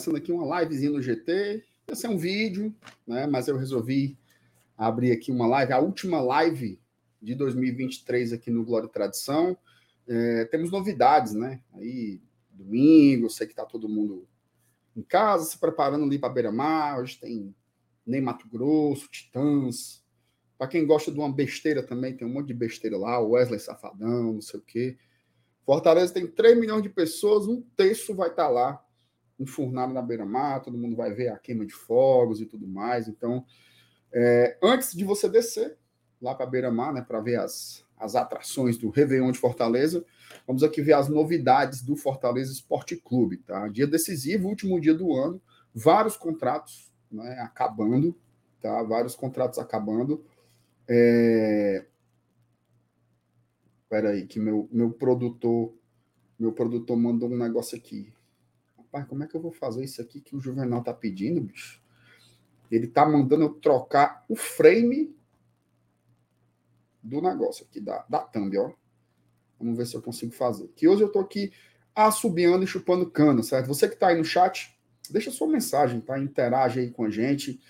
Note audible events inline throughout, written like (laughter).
Começando aqui uma livezinha no GT. Esse é um vídeo, né? Mas eu resolvi abrir aqui uma live, a última live de 2023 aqui no Glória e Tradição. É, temos novidades, né? Aí, domingo, sei que tá todo mundo em casa, se preparando ali para Beira-Mar. Hoje tem nem Mato Grosso, Titãs. Para quem gosta de uma besteira também, tem um monte de besteira lá, Wesley Safadão, não sei o quê. Fortaleza tem 3 milhões de pessoas, um terço vai estar tá lá enfurnado na beira-mar, todo mundo vai ver a queima de fogos e tudo mais. Então, é, antes de você descer lá para a beira-mar, né, para ver as, as atrações do Réveillon de Fortaleza, vamos aqui ver as novidades do Fortaleza Esporte Clube. Tá? Dia decisivo, último dia do ano, vários contratos né, acabando, tá? vários contratos acabando. É, Espera aí, que meu, meu produtor meu produtor mandou um negócio aqui. Rapaz, como é que eu vou fazer isso aqui que o Juvenal tá pedindo, bicho? Ele tá mandando eu trocar o frame do negócio aqui, da, da thumb, ó. Vamos ver se eu consigo fazer. Que hoje eu tô aqui assobiando e chupando cana, certo? Você que tá aí no chat, deixa sua mensagem, tá? Interage aí com a gente.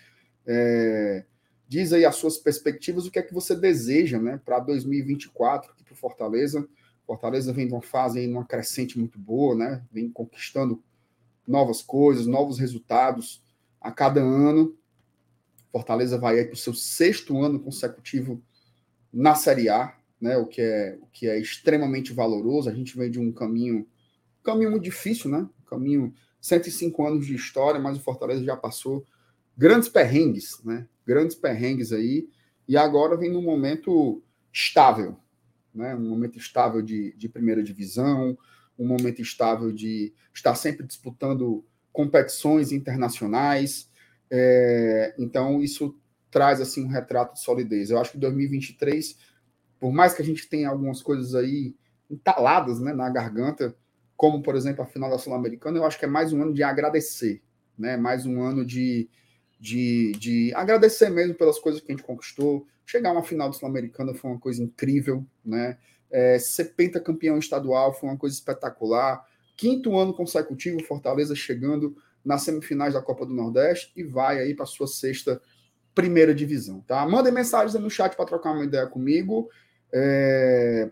É, diz aí as suas perspectivas, o que é que você deseja, né, para 2024 aqui para Fortaleza. Fortaleza vem de uma fase aí, numa crescente muito boa, né? Vem conquistando novas coisas, novos resultados a cada ano. Fortaleza vai para o seu sexto ano consecutivo na Série A, né? O que é o que é extremamente valoroso. A gente vem de um caminho, caminho muito difícil, né? Caminho 105 anos de história, mas o Fortaleza já passou grandes perrengues, né? Grandes perrengues aí. E agora vem num momento estável, né? um momento estável de, de primeira divisão, um momento estável de estar sempre disputando competições internacionais. É, então, isso traz assim um retrato de solidez. Eu acho que 2023, por mais que a gente tenha algumas coisas aí entaladas né, na garganta, como por exemplo a final da Sul-Americana, eu acho que é mais um ano de agradecer, né? mais um ano de, de, de agradecer mesmo pelas coisas que a gente conquistou. Chegar a uma final do Sul-Americana foi uma coisa incrível, né? É, ser pentacampeão estadual foi uma coisa espetacular. Quinto ano consecutivo, Fortaleza chegando nas semifinais da Copa do Nordeste e vai aí para sua sexta primeira divisão, tá? Mandem mensagens no chat para trocar uma ideia comigo. É...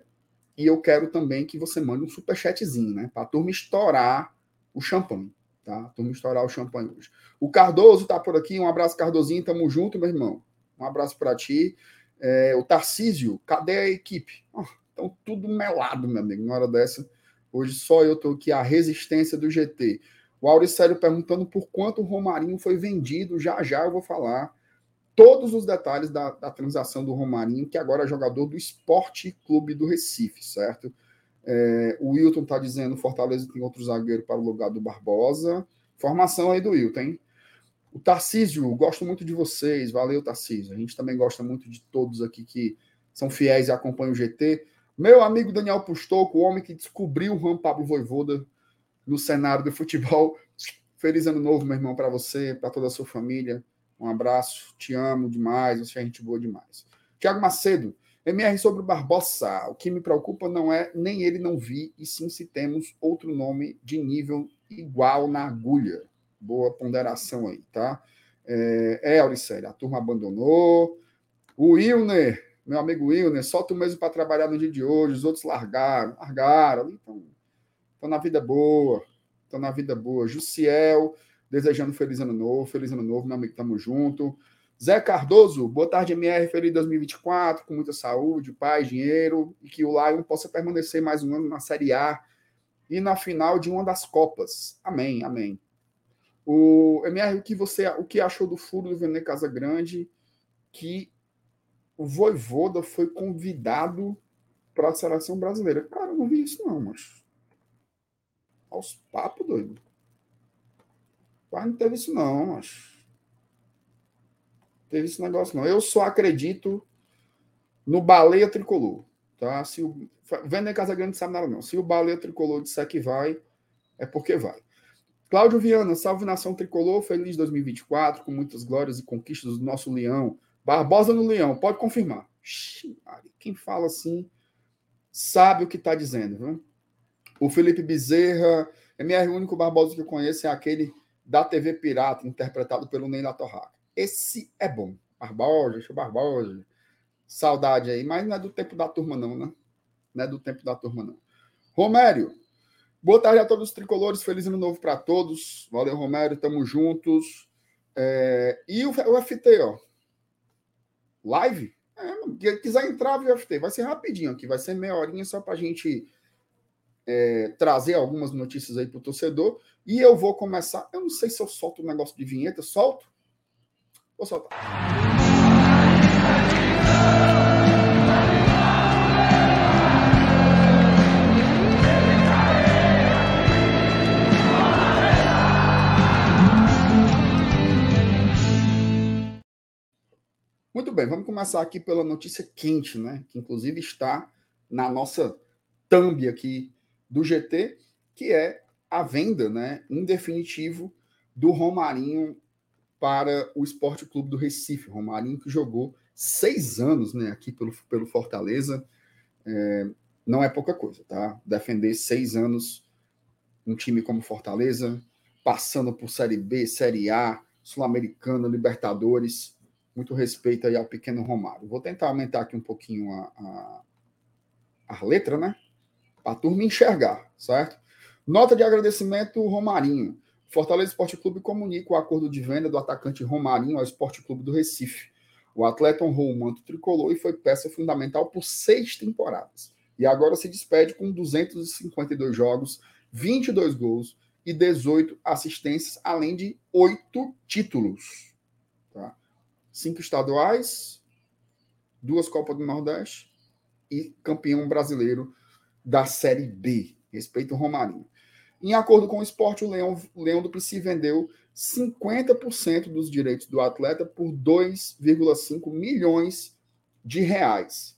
E eu quero também que você mande um superchatzinho, né? Para a turma estourar o champanhe. Tá? Vamos estourar o champanhe hoje. O Cardoso tá por aqui. Um abraço, Cardozinho. Tamo junto, meu irmão. Um abraço para ti. É, o Tarcísio, cadê a equipe? Oh, então, tudo melado, meu amigo. Na hora dessa, hoje só eu tô aqui, a resistência do GT. O Auricélio perguntando por quanto o Romarinho foi vendido. Já já eu vou falar todos os detalhes da, da transação do Romarinho, que agora é jogador do Esporte Clube do Recife, certo? É, o Wilton está dizendo Fortaleza tem outro zagueiro para o lugar do Barbosa. Formação aí do Wilton, hein? O Tarcísio, gosto muito de vocês. Valeu, Tarcísio. A gente também gosta muito de todos aqui que são fiéis e acompanham o GT. Meu amigo Daniel Pustoco, o homem que descobriu o Juan Pablo Voivoda no cenário do futebol. Feliz ano novo, meu irmão, para você, para toda a sua família. Um abraço, te amo demais, você é gente boa demais. Tiago Macedo, MR sobre o Barbosa. O que me preocupa não é nem ele não vi, e sim se temos outro nome de nível igual na agulha. Boa ponderação aí, tá? É, é a turma abandonou. O Wilner, meu amigo Wilner, só tu mesmo para trabalhar no dia de hoje, os outros largaram, largaram, então estão na vida boa, estão na vida boa. Jussiel, desejando feliz ano novo, feliz ano novo, meu amigo, tamo junto. Zé Cardoso, boa tarde, MR, feliz 2024, com muita saúde, paz, dinheiro, e que o Lion possa permanecer mais um ano na Série A e na final de uma das Copas. Amém, amém. O MR, o que você o que achou do furo do Vene Casagrande que o Voivoda foi convidado para a seleção brasileira? Cara, eu não vi isso não, mas aos papos, doido. Mas não teve isso não, mas teve esse negócio, não. Eu só acredito no baleia tricolor. Tá? Se o Vender Casagrande sabe nada, não. Se o baleia tricolor disser que vai, é porque vai. Cláudio Viana, salve nação tricolor, feliz 2024, com muitas glórias e conquistas do nosso leão. Barbosa no leão, pode confirmar. Quem fala assim sabe o que está dizendo, viu? O Felipe Bezerra, MR, o único Barbosa que eu conheço é aquele da TV Pirata, interpretado pelo Ney Torraca. Esse é bom. Barbosa, o Barbosa. Saudade aí, mas não é do tempo da turma, não, né? Não é do tempo da turma, não. Romério, boa tarde a todos os tricolores, feliz ano novo para todos. Valeu, Romério, tamo juntos. É... E o, o FT, ó. Live? É, quiser entrar, o FT, vai ser rapidinho aqui, vai ser meia horinha só para a gente é, trazer algumas notícias aí para o torcedor. E eu vou começar. Eu não sei se eu solto o um negócio de vinheta, solto? Vou soltar. Muito bem, vamos começar aqui pela notícia quente, né? Que inclusive está na nossa thumb aqui do GT, que é a venda, né, em definitivo, do Romarinho para o Esporte Clube do Recife. Romarinho que jogou seis anos né, aqui pelo, pelo Fortaleza. É, não é pouca coisa, tá? Defender seis anos um time como Fortaleza, passando por Série B, Série A, Sul-Americana, Libertadores. Muito respeito aí ao pequeno Romário. Vou tentar aumentar aqui um pouquinho a, a, a letra, né? Para a turma enxergar, certo? Nota de agradecimento, Romarinho. Fortaleza Esporte Clube comunica o acordo de venda do atacante Romarinho ao Esporte Clube do Recife. O atleta honrou o manto tricolor e foi peça fundamental por seis temporadas. E agora se despede com 252 jogos, 22 gols e 18 assistências, além de oito títulos. Cinco estaduais, duas Copas do Nordeste e campeão brasileiro da Série B. Respeito o Romarinho. Em acordo com o esporte, o Leão, Leão do Pici vendeu 50% dos direitos do atleta por 2,5 milhões de reais.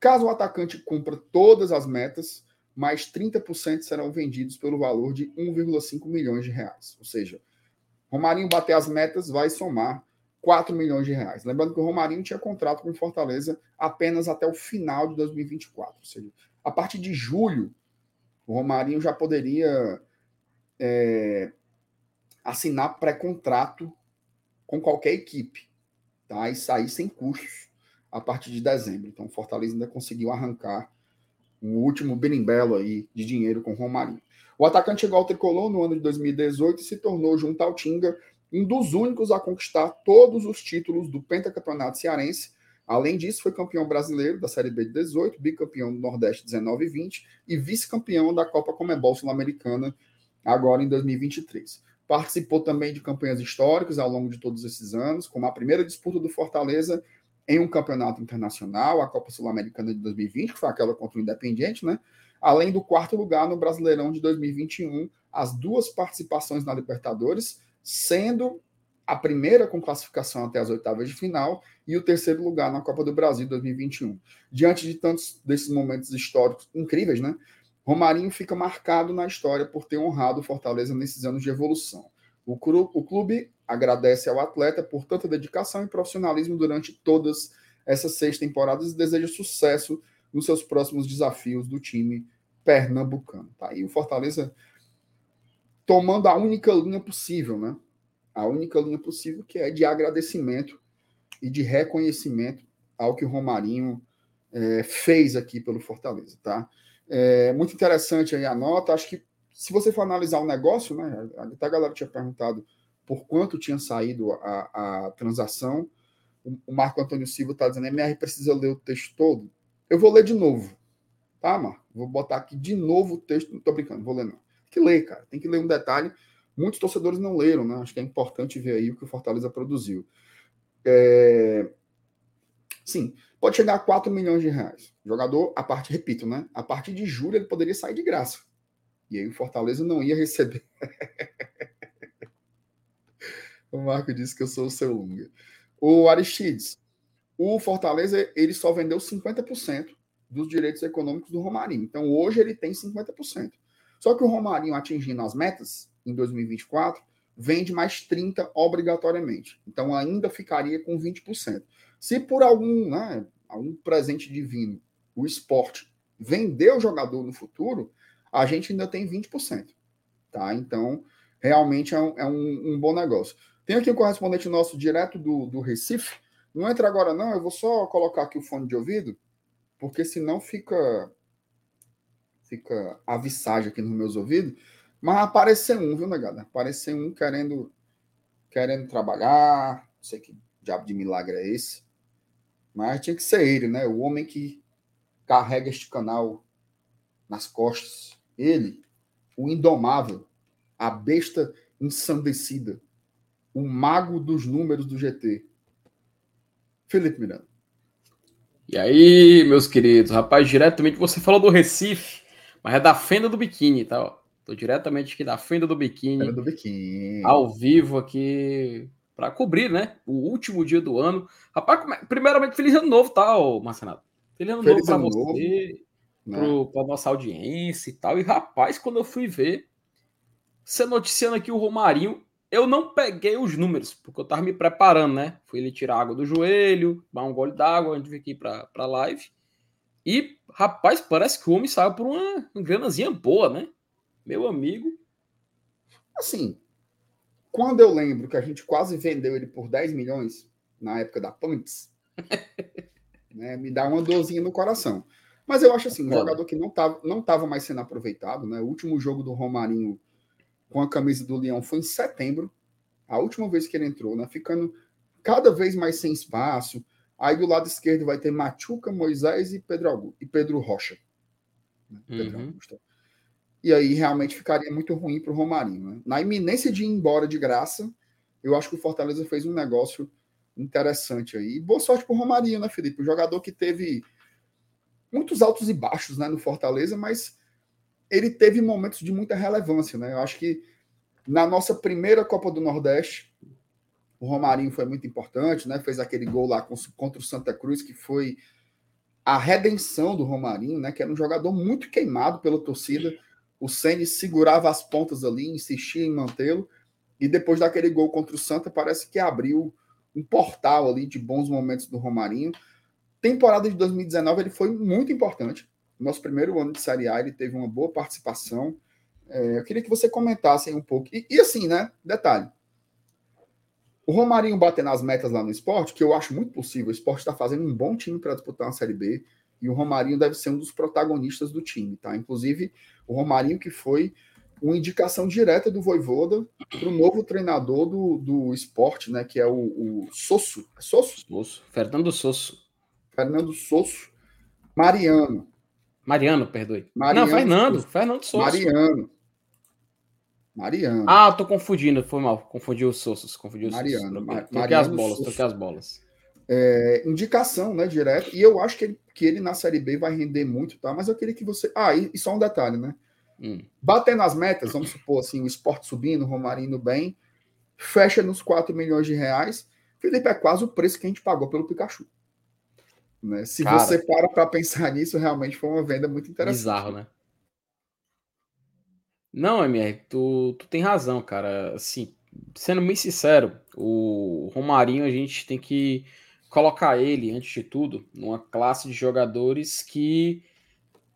Caso o atacante cumpra todas as metas, mais 30% serão vendidos pelo valor de 1,5 milhões de reais. Ou seja, Romarinho bater as metas vai somar 4 milhões de reais. Lembrando que o Romarinho tinha contrato com Fortaleza apenas até o final de 2024. Ou seja, a partir de julho o Romarinho já poderia é, assinar pré-contrato com qualquer equipe, tá? E sair sem custos a partir de dezembro. Então, o Fortaleza ainda conseguiu arrancar um último berimbelo aí de dinheiro com o Romarinho. O atacante chegou ao tricolor no ano de 2018 e se tornou, junto ao Tinga, um dos únicos a conquistar todos os títulos do pentacampeonato cearense Além disso, foi campeão brasileiro da Série B de 18, bicampeão do Nordeste 19 e 20 e vice-campeão da Copa Comebol Sul-Americana agora em 2023. Participou também de campanhas históricas ao longo de todos esses anos, como a primeira disputa do Fortaleza em um campeonato internacional, a Copa Sul-Americana de 2020, que foi aquela contra o Independiente, né? Além do quarto lugar no Brasileirão de 2021, as duas participações na Libertadores, sendo a primeira com classificação até as oitavas de final e o terceiro lugar na Copa do Brasil 2021. Diante de tantos desses momentos históricos incríveis, né? Romarinho fica marcado na história por ter honrado o Fortaleza nesses anos de evolução. O, clube agradece ao atleta por tanta dedicação e profissionalismo durante todas essas seis temporadas e deseja sucesso nos seus próximos desafios do time pernambucano. Tá? E o Fortaleza tomando a única linha possível, né? a única linha possível, que é de agradecimento e de reconhecimento ao que o Romarinho é, fez aqui pelo Fortaleza, tá? É muito interessante aí a nota. Acho que se você for analisar o negócio, né? Até a galera tinha perguntado por quanto tinha saído a, a transação. O, o Marco Antônio Silva está dizendo: MR precisa ler o texto todo. Eu vou ler de novo, tá, Marco? Vou botar aqui de novo o texto. Não tô brincando, vou ler não. Tem que ler, cara. Tem que ler um detalhe muitos torcedores não leram, né? Acho que é importante ver aí o que o Fortaleza produziu. É... Sim, pode chegar a 4 milhões de reais. O jogador, a parte, repito, né? A partir de julho ele poderia sair de graça. E aí o Fortaleza não ia receber. (laughs) o Marco disse que eu sou o seu Lunga. O Aristides, o Fortaleza ele só vendeu 50% dos direitos econômicos do Romarinho. Então hoje ele tem 50%. Só que o Romarinho atingindo as metas, em 2024, vende mais 30 obrigatoriamente. Então ainda ficaria com 20%. Se por algum, né, algum presente divino o esporte vender o jogador no futuro, a gente ainda tem 20%. Tá? Então, realmente é um, é um, um bom negócio. Tem aqui um correspondente nosso direto do, do Recife. Não entra agora, não. Eu vou só colocar aqui o fone de ouvido, porque senão fica fica a visagem aqui nos meus ouvidos. Mas apareceu um, viu, negada? Apareceu um querendo querendo trabalhar. Não sei que diabo de milagre é esse. Mas tinha que ser ele, né? O homem que carrega este canal nas costas. Ele, o indomável, a besta ensandecida, o mago dos números do GT. Felipe Miranda. E aí, meus queridos, rapaz, diretamente você falou do Recife, mas é da fenda do biquíni, tá? Tô diretamente aqui da fenda do biquíni. Fenda do biquíni. Ao vivo aqui para cobrir, né? O último dia do ano. Rapaz, primeiramente, feliz ano novo, tá, Marcenato? Feliz ano feliz novo para você, né? para nossa audiência e tal. E rapaz, quando eu fui ver, você noticiando aqui o Romarinho, eu não peguei os números, porque eu tava me preparando, né? Fui ele tirar água do joelho, dar um gole d'água antes de vir aqui para pra live. E, rapaz, parece que o homem saiu por uma, uma granazinha boa, né? Meu amigo. Assim, quando eu lembro que a gente quase vendeu ele por 10 milhões na época da Pants, (laughs) né, me dá uma dorzinha no coração. Mas eu acho assim, um jogador que não estava não tava mais sendo aproveitado, né? O último jogo do Romarinho com a camisa do Leão foi em setembro, a última vez que ele entrou, né? Ficando cada vez mais sem espaço. Aí do lado esquerdo vai ter Machuca, Moisés e Pedro, e Pedro Rocha. Né? Pedro uhum. Augusto e aí realmente ficaria muito ruim para o Romarinho. Né? Na iminência de ir embora de graça, eu acho que o Fortaleza fez um negócio interessante aí. Boa sorte para o Romarinho, né, Felipe? Um jogador que teve muitos altos e baixos né, no Fortaleza, mas ele teve momentos de muita relevância. Né? Eu acho que na nossa primeira Copa do Nordeste, o Romarinho foi muito importante, né? fez aquele gol lá contra o Santa Cruz, que foi a redenção do Romarinho, né? que era um jogador muito queimado pela torcida o Ceni segurava as pontas ali, insistia em mantê-lo, e depois daquele gol contra o Santa, parece que abriu um portal ali de bons momentos do Romarinho. Temporada de 2019 ele foi muito importante. Nosso primeiro ano de Série A, ele teve uma boa participação. É, eu queria que você comentasse um pouco. E, e, assim, né? Detalhe. O Romarinho bater nas metas lá no esporte, que eu acho muito possível. O esporte está fazendo um bom time para disputar uma Série B. E o Romarinho deve ser um dos protagonistas do time, tá? Inclusive, o Romarinho que foi uma indicação direta do Voivoda para o novo treinador do, do esporte, né? Que é o, o Sosso. É Sosso? Sosso. Fernando Sosso. Fernando Sosso. Mariano. Mariano, perdoe. Mariano, Não, Fernando. Sosso. Fernando Sosso. Mariano. Mariano. Ah, tô confundindo, foi mal. Confundi os Sossos. Confundi os Mariano. Sossos. Troquei, as bolas, Sosso. troquei as bolas é, indicação, né, direto. E eu acho que ele, que ele na Série B vai render muito, tá? Mas eu queria que você. Ah, e, e só um detalhe, né? Hum. Batendo as metas, vamos supor assim, o esporte subindo, o Romarinho bem, fecha nos 4 milhões de reais. Felipe, é quase o preço que a gente pagou pelo Pikachu. Né? Se cara, você para para pensar (laughs) nisso, realmente foi uma venda muito interessante. Bizarro, né? Não, MR, tu, tu tem razão, cara. Assim, sendo muito sincero, o Romarinho a gente tem que colocar ele, antes de tudo, numa classe de jogadores que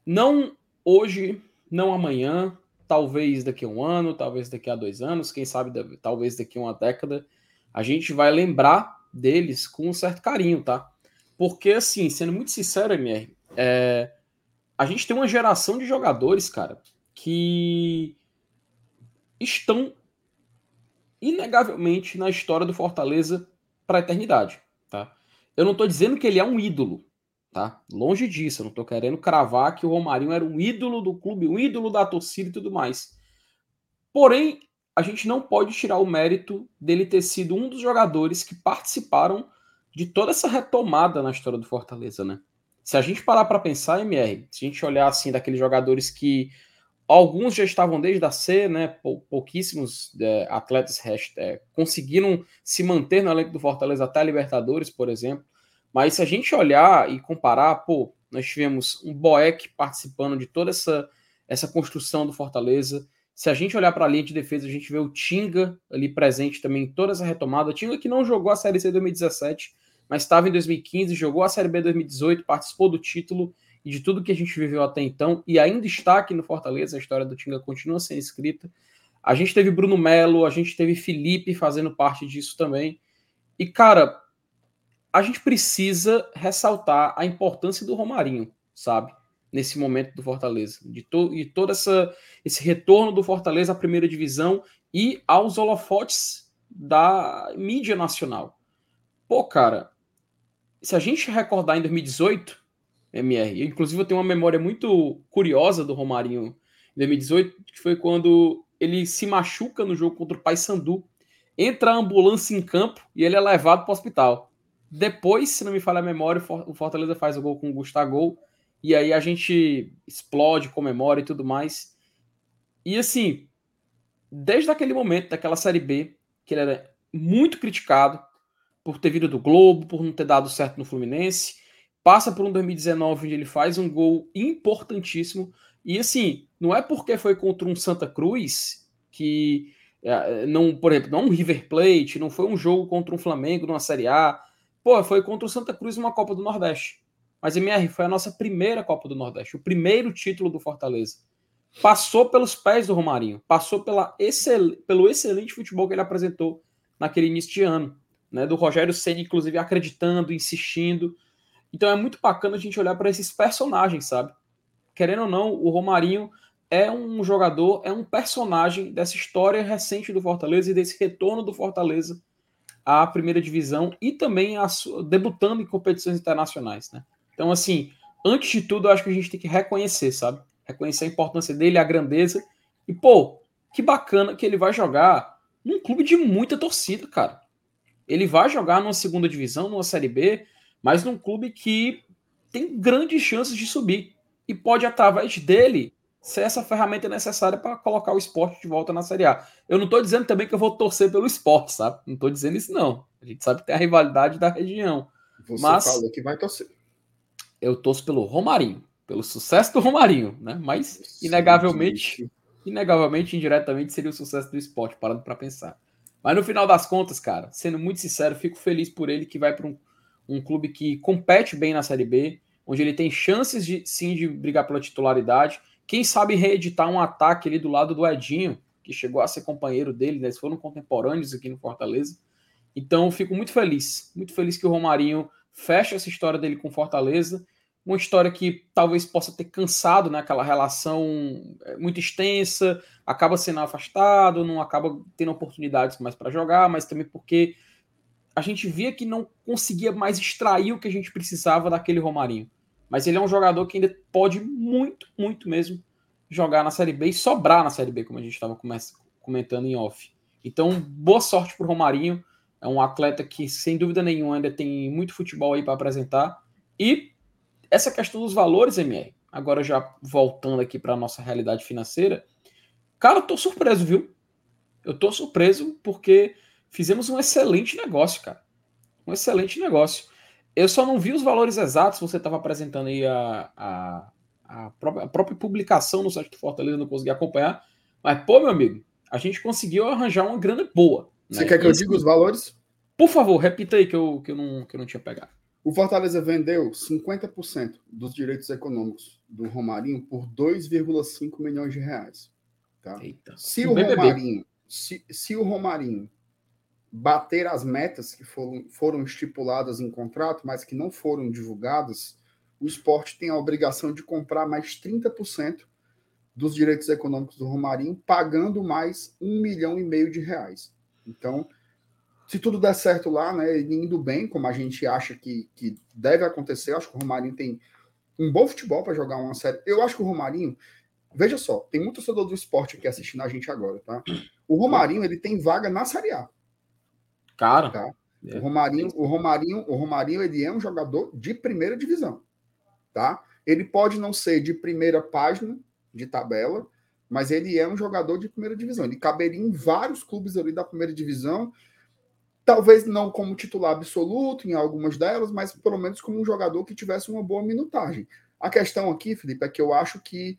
não hoje, não amanhã, talvez daqui a um ano, talvez daqui a dois anos, quem sabe talvez daqui a uma década, a gente vai lembrar deles com um certo carinho, tá? Porque, assim, sendo muito sincero, MR, é, a gente tem uma geração de jogadores, cara, que estão inegavelmente na história do Fortaleza para a eternidade, tá? Eu não estou dizendo que ele é um ídolo, tá? Longe disso, eu não estou querendo cravar que o Romarinho era um ídolo do clube, um ídolo da torcida e tudo mais. Porém, a gente não pode tirar o mérito dele ter sido um dos jogadores que participaram de toda essa retomada na história do Fortaleza, né? Se a gente parar para pensar, MR, se a gente olhar assim daqueles jogadores que alguns já estavam desde a C, né? pouquíssimos é, atletas é, conseguiram se manter no elenco do Fortaleza até a Libertadores, por exemplo. Mas se a gente olhar e comparar, pô, nós tivemos um Boeck participando de toda essa, essa construção do Fortaleza. Se a gente olhar para a linha de defesa, a gente vê o Tinga ali presente também em toda essa retomada. O Tinga que não jogou a Série C 2017, mas estava em 2015, jogou a Série B 2018, participou do título e de tudo que a gente viveu até então, e ainda está aqui no Fortaleza, a história do Tinga continua sendo escrita. A gente teve Bruno Melo, a gente teve Felipe fazendo parte disso também. E, cara, a gente precisa ressaltar a importância do Romarinho, sabe? Nesse momento do Fortaleza. De, to de todo essa, esse retorno do Fortaleza à primeira divisão e aos holofotes da mídia nacional. Pô, cara, se a gente recordar em 2018, MR, inclusive eu tenho uma memória muito curiosa do Romarinho em 2018, que foi quando ele se machuca no jogo contra o Paysandu, entra a ambulância em campo e ele é levado para o hospital. Depois, se não me falha a memória, o Fortaleza faz o gol com o Gustavo e aí a gente explode, comemora e tudo mais. E assim, desde aquele momento, daquela Série B, que ele era muito criticado por ter vindo do Globo, por não ter dado certo no Fluminense, passa por um 2019 onde ele faz um gol importantíssimo. E assim, não é porque foi contra um Santa Cruz que é, não, por exemplo, não um River Plate, não foi um jogo contra um Flamengo numa Série A. Pô, foi contra o Santa Cruz numa Copa do Nordeste. Mas MR foi a nossa primeira Copa do Nordeste, o primeiro título do Fortaleza passou pelos pés do Romarinho, passou pela excel, pelo excelente futebol que ele apresentou naquele início de ano, né? Do Rogério Senna, inclusive, acreditando, insistindo. Então é muito bacana a gente olhar para esses personagens, sabe? Querendo ou não, o Romarinho é um jogador, é um personagem dessa história recente do Fortaleza e desse retorno do Fortaleza à primeira divisão e também a, debutando em competições internacionais, né? Então, assim, antes de tudo, eu acho que a gente tem que reconhecer, sabe? reconhecer a importância dele, a grandeza. E, pô, que bacana que ele vai jogar num clube de muita torcida, cara. Ele vai jogar numa segunda divisão, numa Série B, mas num clube que tem grandes chances de subir. E pode, através dele, ser essa ferramenta necessária para colocar o esporte de volta na Série A. Eu não estou dizendo também que eu vou torcer pelo esporte, sabe? Não estou dizendo isso, não. A gente sabe que tem a rivalidade da região. Você mas falou que vai torcer. Eu torço pelo Romarinho pelo sucesso do Romarinho, né? Mas inegavelmente, inegavelmente, indiretamente seria o sucesso do esporte, parando para pensar. Mas no final das contas, cara, sendo muito sincero, fico feliz por ele que vai para um, um clube que compete bem na Série B, onde ele tem chances de sim de brigar pela titularidade. Quem sabe reeditar um ataque ali do lado do Edinho, que chegou a ser companheiro dele, né? eles foram contemporâneos aqui no Fortaleza. Então, fico muito feliz, muito feliz que o Romarinho feche essa história dele com Fortaleza uma história que talvez possa ter cansado, né? Aquela relação é, muito extensa, acaba sendo afastado, não acaba tendo oportunidades mais para jogar, mas também porque a gente via que não conseguia mais extrair o que a gente precisava daquele Romarinho. Mas ele é um jogador que ainda pode muito, muito mesmo jogar na Série B e sobrar na Série B, como a gente estava comentando em off. Então, boa sorte para o Romarinho. É um atleta que, sem dúvida nenhuma, ainda tem muito futebol aí para apresentar. E essa questão dos valores, MR, agora já voltando aqui para a nossa realidade financeira, cara, eu tô surpreso, viu? Eu tô surpreso porque fizemos um excelente negócio, cara. Um excelente negócio. Eu só não vi os valores exatos, você estava apresentando aí a, a, a, própria, a própria publicação no site do Fortaleza, não consegui acompanhar. Mas, pô, meu amigo, a gente conseguiu arranjar uma grana boa. Você né? quer que eu diga os valores? Por favor, repita aí que eu, que eu, não, que eu não tinha pegado. O Fortaleza vendeu 50% dos direitos econômicos do Romarinho por 2,5 milhões de reais. Tá? Se, o Romarinho, se, se, o Romarinho bater as metas que foram, foram estipuladas em contrato, mas que não foram divulgadas, o esporte tem a obrigação de comprar mais 30% dos direitos econômicos do Romarinho, pagando mais um milhão e meio de reais. Então, se tudo der certo lá, né, indo bem, como a gente acha que, que deve acontecer, acho que o Romarinho tem um bom futebol para jogar uma série. Eu acho que o Romarinho, veja só, tem muito torcedor do esporte aqui assistindo a gente agora, tá? O Romarinho, ele tem vaga na Série A. Cara. Tá? É. O Romarinho, o Romarinho, o Romarinho, ele é um jogador de primeira divisão, tá? Ele pode não ser de primeira página de tabela, mas ele é um jogador de primeira divisão. Ele caberia em vários clubes ali da primeira divisão Talvez não como titular absoluto em algumas delas, mas pelo menos como um jogador que tivesse uma boa minutagem. A questão aqui, Felipe, é que eu acho que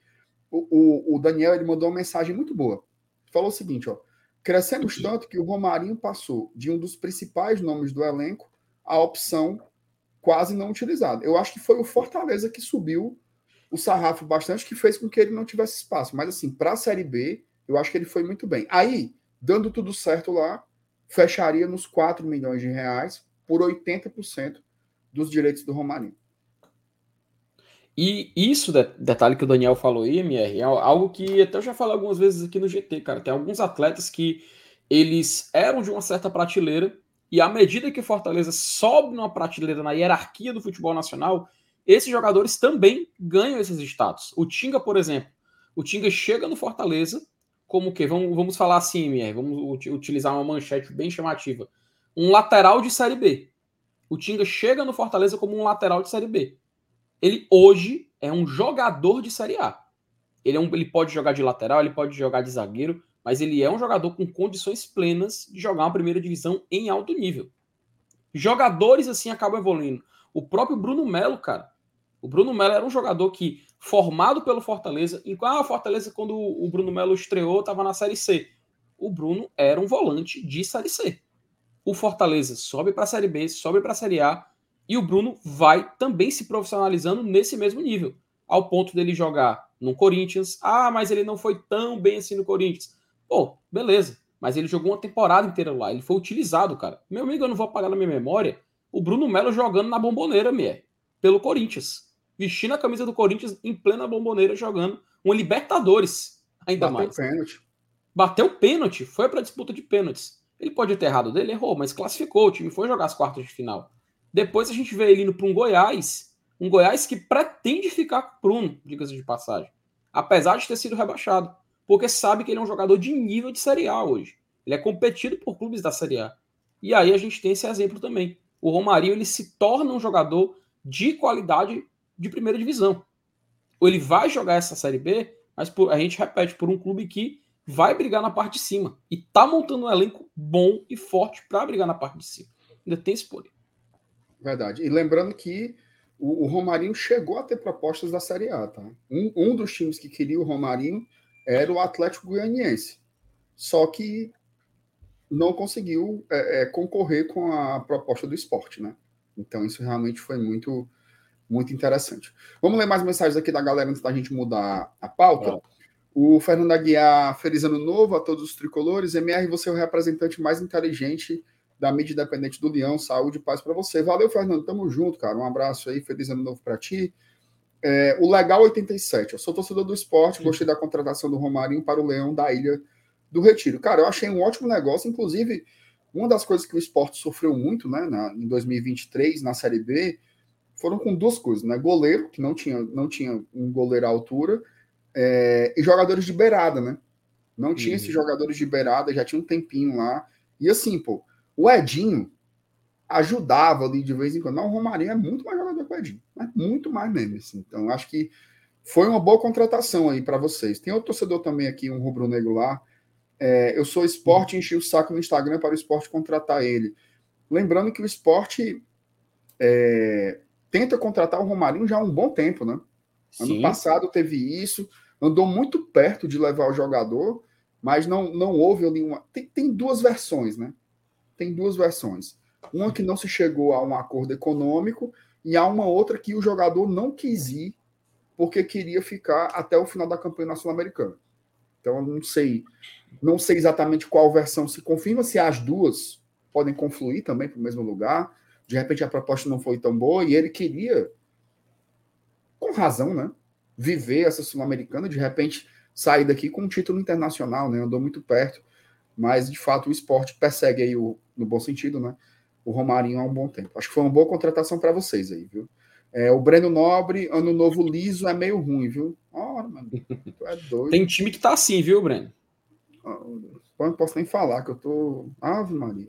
o, o, o Daniel ele mandou uma mensagem muito boa. Falou o seguinte, ó. Crescemos tanto que o Romarinho passou de um dos principais nomes do elenco à opção quase não utilizada. Eu acho que foi o Fortaleza que subiu o sarrafo bastante, que fez com que ele não tivesse espaço. Mas, assim, para a Série B, Eu acho que ele foi muito bem. Aí, dando tudo certo lá, fecharia nos 4 milhões de reais por 80% dos direitos do Romarinho. E isso, detalhe que o Daniel falou aí, MR, é algo que até eu já falei algumas vezes aqui no GT, cara. Tem alguns atletas que eles eram de uma certa prateleira e à medida que o Fortaleza sobe numa prateleira na hierarquia do futebol nacional, esses jogadores também ganham esses status. O Tinga, por exemplo, o Tinga chega no Fortaleza como o quê? Vamos, vamos falar assim, MR, vamos utilizar uma manchete bem chamativa. Um lateral de Série B. O Tinga chega no Fortaleza como um lateral de Série B ele hoje é um jogador de Série A. Ele, é um, ele pode jogar de lateral, ele pode jogar de zagueiro, mas ele é um jogador com condições plenas de jogar uma primeira divisão em alto nível. Jogadores assim acabam evoluindo. O próprio Bruno Melo, cara. O Bruno Melo era um jogador que, formado pelo Fortaleza, enquanto a Fortaleza, quando o Bruno Melo estreou, estava na Série C. O Bruno era um volante de Série C. O Fortaleza sobe para a Série B, sobe para a Série A, e o Bruno vai também se profissionalizando nesse mesmo nível, ao ponto dele jogar no Corinthians. Ah, mas ele não foi tão bem assim no Corinthians. Pô, beleza. Mas ele jogou uma temporada inteira lá. Ele foi utilizado, cara. Meu amigo, eu não vou apagar na minha memória o Bruno Melo jogando na bomboneira, Mier, pelo Corinthians. Vestindo a camisa do Corinthians em plena bomboneira, jogando um Libertadores. Ainda Bateu mais. Pênalti. Bateu pênalti. Foi para disputa de pênaltis. Ele pode ter errado dele, errou, mas classificou. O time foi jogar as quartas de final. Depois a gente vê ele indo para um Goiás, um Goiás que pretende ficar com o Bruno, diga-se de passagem, apesar de ter sido rebaixado, porque sabe que ele é um jogador de nível de Série A hoje. Ele é competido por clubes da Série A. E aí a gente tem esse exemplo também. O Romarinho ele se torna um jogador de qualidade de primeira divisão. Ou ele vai jogar essa Série B, mas por, a gente repete, por um clube que vai brigar na parte de cima. E tá montando um elenco bom e forte para brigar na parte de cima. Ainda tem esse poder. Verdade. E lembrando que o, o, Romarinho chegou a ter propostas da Série A, tá? Um, um dos times que queria o Romarinho era o Atlético Goianiense. Só que não conseguiu é, é, concorrer com a proposta do esporte, né? Então isso realmente foi muito, muito interessante. Vamos ler mais mensagens aqui da galera antes da gente mudar a pauta. O Fernando Aguiar, feliz ano novo a todos os tricolores. MR, você é o representante mais inteligente da mídia independente do Leão. Saúde e paz para você. Valeu, Fernando. Tamo junto, cara. Um abraço aí. Feliz ano novo para ti. É, o Legal 87. Eu sou torcedor do esporte. Gostei da contratação do Romarinho para o Leão da Ilha do Retiro. Cara, eu achei um ótimo negócio. Inclusive, uma das coisas que o esporte sofreu muito né, na, em 2023, na Série B, foram com duas coisas, né? Goleiro, que não tinha, não tinha um goleiro à altura, é, e jogadores de beirada, né? Não tinha uhum. esses jogadores de beirada, já tinha um tempinho lá. E assim, pô, o Edinho ajudava ali de vez em quando. Não, o Romarinho é muito mais jogador que o Edinho. Mas muito mais mesmo. Assim. Então, acho que foi uma boa contratação aí para vocês. Tem outro torcedor também aqui, um rubro-negro lá. É, eu sou esporte, enchi o saco no Instagram para o esporte contratar ele. Lembrando que o esporte é, tenta contratar o Romarinho já há um bom tempo, né? Sim. Ano passado teve isso, andou muito perto de levar o jogador, mas não, não houve nenhuma. Tem, tem duas versões, né? Tem duas versões. Uma que não se chegou a um acordo econômico e há uma outra que o jogador não quis ir porque queria ficar até o final da campanha sul-americana. Então, não sei, não sei exatamente qual versão se confirma, se as duas podem confluir também para o mesmo lugar. De repente a proposta não foi tão boa e ele queria, com razão, né, viver essa sul-americana, de repente sair daqui com um título internacional, né, andou muito perto. Mas, de fato, o esporte persegue aí, o, no bom sentido, né? O Romarinho há um bom tempo. Acho que foi uma boa contratação para vocês aí, viu? É, o Breno Nobre, ano novo liso, é meio ruim, viu? Ora, mano, tu é doido. Tem time que tá assim, viu, Breno? Ah, não posso nem falar, que eu tô. Ave Maria.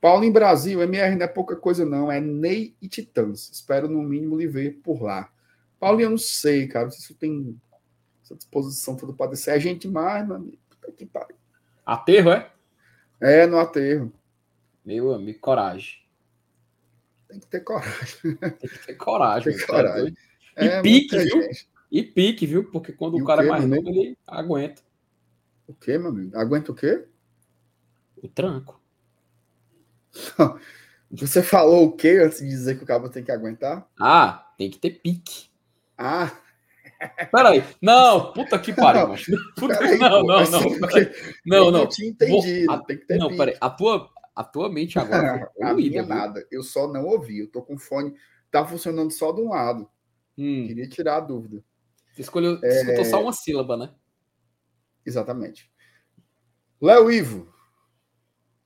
Paulo em Brasil, MR não é pouca coisa, não. É Ney e Titãs. Espero, no mínimo, lhe ver por lá. Paulo, eu não sei, cara. Não sei se tem essa disposição toda para descer. É gente demais, mano. Que pariu. Aterro, é? É, no aterro. Meu amigo, coragem. Tem que ter coragem. Tem que ter coragem. Tem coragem. E é, pique, viu? Gente. E pique, viu? Porque quando e o cara quê, é mais novo, ele aguenta. O quê, meu amigo? Aguenta o quê? O tranco. (laughs) Você falou o quê antes de dizer que o cabo tem que aguentar? Ah, tem que ter pique. Ah, Peraí. Não, puta que pariu, macho. Puta, Peraí, não, pô, não, não. Não, eu não. tinha entendido. Vou- tem que ter Não, peraí. A tua, a tua mente agora (laughs) foi a minha viu? nada. Eu só não ouvi. Eu tô com fone. Tá funcionando só de um lado. Hum, Queria tirar a dúvida. você escolheu, É. escutou só uma sílaba, né? Exatamente. Léo Ivo.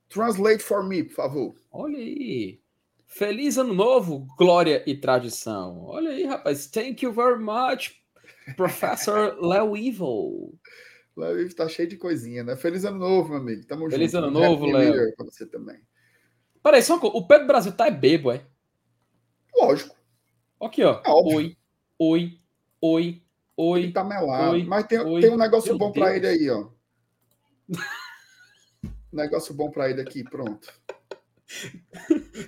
Translate for me, por favor. Olha aí. Feliz ano novo, glória e tradição. Olha aí, rapaz. Thank you very much, Professor Léo Evil. Léo Ivo tá cheio de coisinha, né? Feliz ano novo, meu amigo. Tamo Feliz junto. ano novo, Léo. Pra você também. Peraí, só uma coisa. O Pedro Brasil tá é bebo, é? Lógico. Aqui, ó. É óbvio. Oi, oi, oi, Ele oi. tá melado. Oi, Mas tem, oi. tem um negócio bom pra Deus. ele aí, ó. (laughs) negócio bom pra ele aqui, pronto.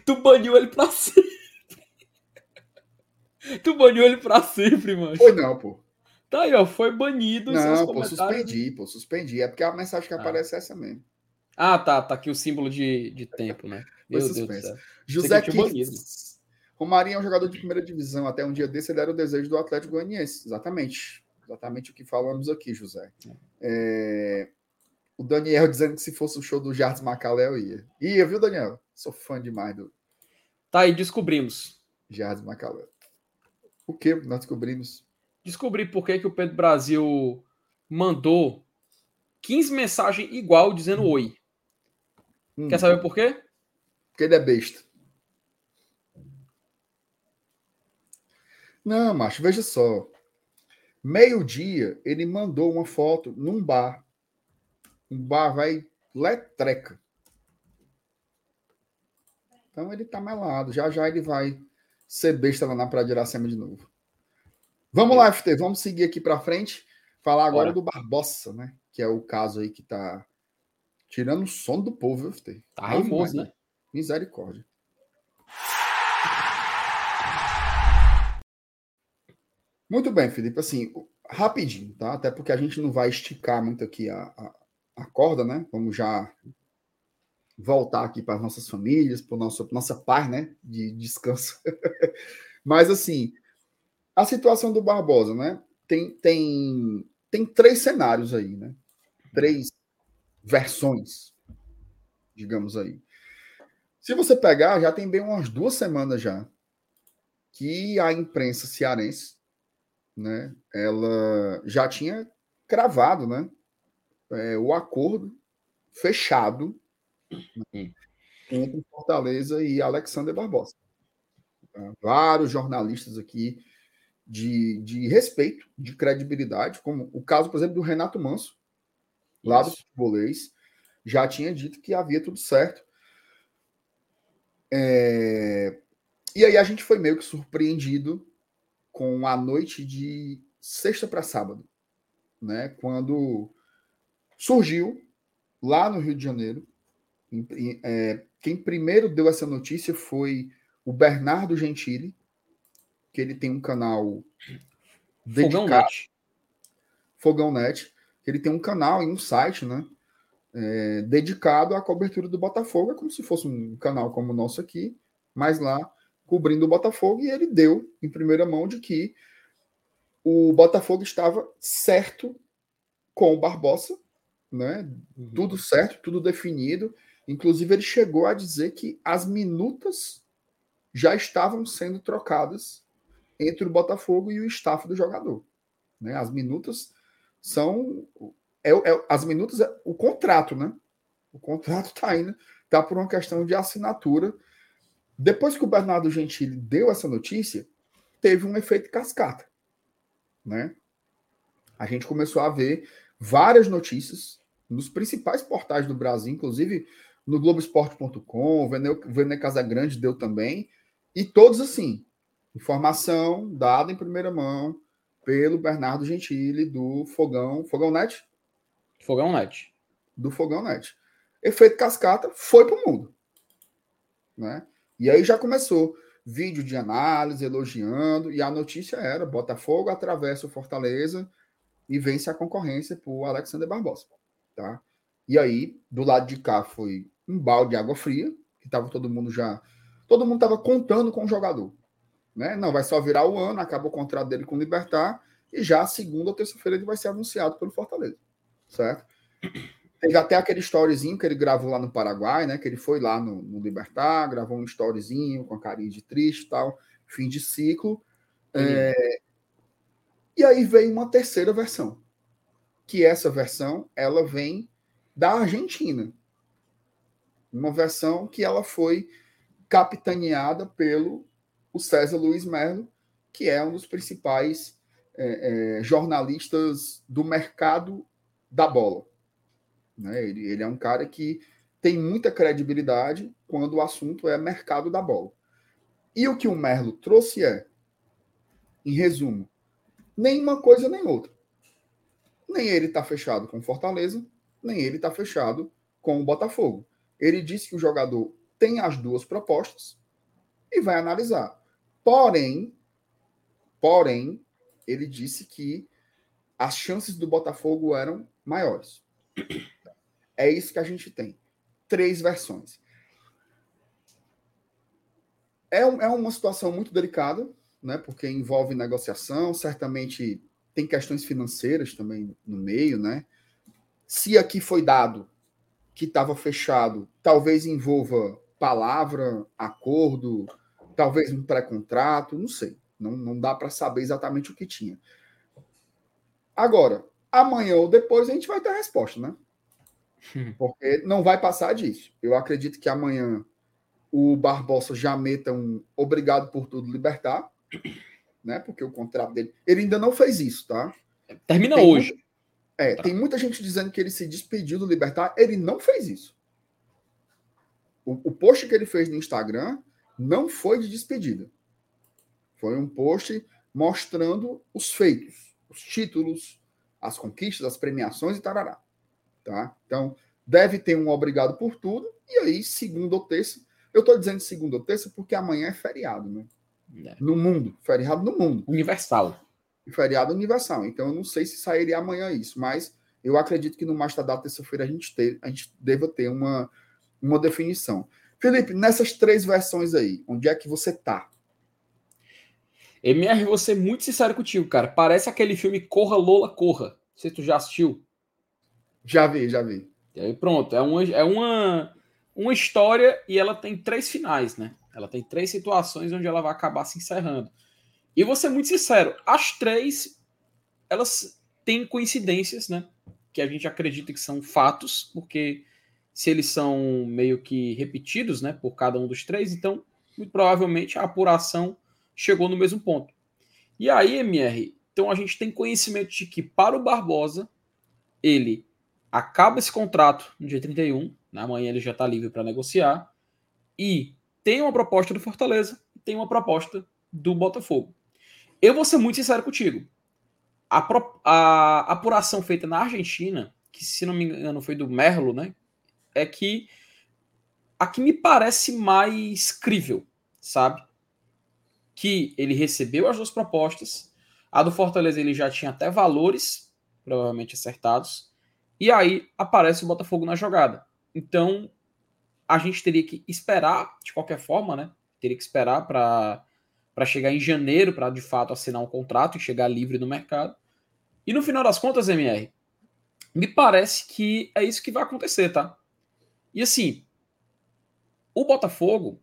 Tu baniu ele pra sempre. (laughs) Tu baniu ele pra sempre, mano. Foi não, pô. Tá aí, ó. Foi banido. Não, pô, suspendi, pô, suspendi. É porque a mensagem que Ah. aparece é essa mesmo. Ah, tá. Tá aqui o símbolo de, de tempo, né? (laughs) Meu Deus do céu. José Kirtz. Romarinho é um jogador de primeira divisão. Até um dia desse ele era o desejo do Atlético Goianiense. Exatamente. Exatamente o que falamos aqui, José. É, O Daniel dizendo que se fosse o show do Jardim Macalé, eu ia. Ia, viu, Daniel? Sou fã demais do Tá aí, descobrimos. Jardim Macalé. O que nós descobrimos? Descobri por que, que o Pedro Brasil mandou 15 mensagens igual dizendo oi. Hum, Quer saber por quê? Porque ele é besta. Não, macho, veja só. Meio-dia, ele mandou uma foto num bar. Um bar vai letreca. Então ele tá melado. Já já ele vai ser besta lá na Praia de Iracema de novo. Vamos lá, FT. Vamos seguir aqui para frente. Falar agora Bora. do Barbosa, né? Que é o caso aí que tá tirando o sono do povo, viu, FT? Tá raivoso, né? Misericórdia. Muito bem, Felipe. Assim, rapidinho, tá? Até porque a gente não vai esticar muito aqui a, a, a corda, né? Vamos já voltar aqui para as nossas famílias, para nossa nossa paz, né? De descanso. (laughs) Mas assim, a situação do Barbosa, né? Tem, tem, tem três cenários aí, né? Três versões, digamos aí. Se você pegar, já tem bem umas duas semanas já que a imprensa cearense, né, ela já tinha cravado, né, é, o acordo fechado né, entre Fortaleza e Alexander Barbosa. Tá? Vários jornalistas aqui de, de respeito, de credibilidade, como o caso, por exemplo, do Renato Manso, lá do Isso. futebolês, já tinha dito que havia tudo certo. É, E aí a gente foi meio que surpreendido com a noite de sexta para sábado, né? Quando surgiu lá no Rio de Janeiro. em- é, quem primeiro deu essa notícia foi o Bernardo Gentili, que ele tem um canal Fogão dedicado Net. Fogão Net, que ele tem um canal e um site, né? é, dedicado à cobertura do Botafogo, é como se fosse um canal como o nosso aqui, mas lá cobrindo o Botafogo, e ele deu em primeira mão de que o Botafogo estava certo com o Barbosa, né? Uhum. Tudo certo, tudo definido. Inclusive, ele chegou a dizer que as minutas já estavam sendo trocadas entre o Botafogo e o staff do jogador. Né? As minutas são. É, é- as minutas é o contrato, né? O contrato está indo, tá por uma questão de assinatura. Depois que o Bernardo Gentili deu essa notícia, teve um efeito cascata, né? A gente começou a ver várias notícias nos principais portais do Brasil, inclusive no Globoesporte.com, o Vene, Vene Casagrande deu também, e todos assim, informação dada em primeira mão pelo Bernardo Gentili do Fogão, Fogão Net? Fogão Net. do Fogão Net. Efeito cascata foi pro mundo. Né? E aí já começou vídeo de análise, elogiando, e a notícia era: Botafogo atravessa o Fortaleza e vence a concorrência por Alexander Barbosa. Tá? E aí, do lado de cá, foi um balde de água fria, que tava todo mundo já. Todo mundo estava contando com o jogador. Né? Não, vai só virar o ano, acaba o contrato dele com o Libertar, E já segunda ou terça-feira ele vai ser anunciado pelo Fortaleza. Certo? Teve até aquele storyzinho que ele gravou lá no Paraguai, né? Que ele foi lá no, no Libertar, gravou um storyzinho com a carinha de triste e tal, fim de ciclo. É... E aí veio uma terceira versão. Que essa versão, ela vem da Argentina. Uma versão que ela foi capitaneada pelo o César Luiz Melo, que é um dos principais é, é, jornalistas do mercado da bola. Né? Ele, ele é um cara que tem muita credibilidade quando o assunto é mercado da bola. E o que o Merlo trouxe é, em resumo, nem uma coisa nem outra. Nem ele está fechado com Fortaleza, nem ele está fechado com o Botafogo. Ele disse que o jogador tem as duas propostas e vai analisar. Porém, porém, ele disse que as chances do Botafogo eram maiores. É isso que a gente tem. Três versões. É, é uma situação muito delicada, né? Porque envolve negociação, certamente tem questões financeiras também no meio, né? Se aqui foi dado que estava fechado, talvez envolva palavra, acordo, talvez um pré-contrato, não sei. Não, não dá para saber exatamente o que tinha. Agora, amanhã ou depois a gente vai ter a resposta, né? Hum. Porque não vai passar disso. Eu acredito que amanhã o Barbosa já meta um obrigado por tudo libertar, né? Porque o contrato dele. Ele ainda não fez isso, tá? Termina tem hoje. Muita, é, tá. tem muita gente dizendo que ele se despediu do Libertar. Ele não fez isso. O, o post que ele fez no Instagram não foi de despedida. Foi um post mostrando os feitos, os títulos, as conquistas, as premiações e tarará. Tá? Então, deve ter um obrigado por tudo. E aí, segunda ou terça. Eu estou dizendo segunda ou terça porque amanhã é feriado, né? É. No mundo. Feriado no mundo. Universal. Feriado universal. Então, eu não sei se sairia amanhã isso, mas eu acredito que no mais tardar terça-feira a gente, ter, a gente deva ter uma, uma definição. Felipe, nessas três versões aí, onde é que você tá? MR, vou ser muito sincero contigo, cara. Parece aquele filme Corra Lola Corra. Não sei se tu já assistiu. Já vi, já vi. E aí pronto, é uma, é uma, uma história e ela tem três finais, né? Ela tem três situações onde ela vai acabar se encerrando. E vou ser muito sincero, as três, elas têm coincidências, né? Que a gente acredita que são fatos, porque se eles são meio que repetidos, né, por cada um dos três, então muito provavelmente a apuração chegou no mesmo ponto. E aí, MR, então a gente tem conhecimento de que para o Barbosa, ele acaba esse contrato no dia 31, né, amanhã ele já está livre para negociar, e tem uma proposta do Fortaleza tem uma proposta do Botafogo. Eu vou ser muito sincero contigo. A, pro, a apuração feita na Argentina, que se não me engano foi do Merlo, né, é que a que me parece mais crível, sabe? Que ele recebeu as duas propostas, a do Fortaleza ele já tinha até valores provavelmente acertados, e aí aparece o Botafogo na jogada. Então a gente teria que esperar, de qualquer forma, né? Teria que esperar para para chegar em janeiro para de fato assinar um contrato e chegar livre no mercado. E no final das contas, MR, me parece que é isso que vai acontecer, tá? E assim, o Botafogo,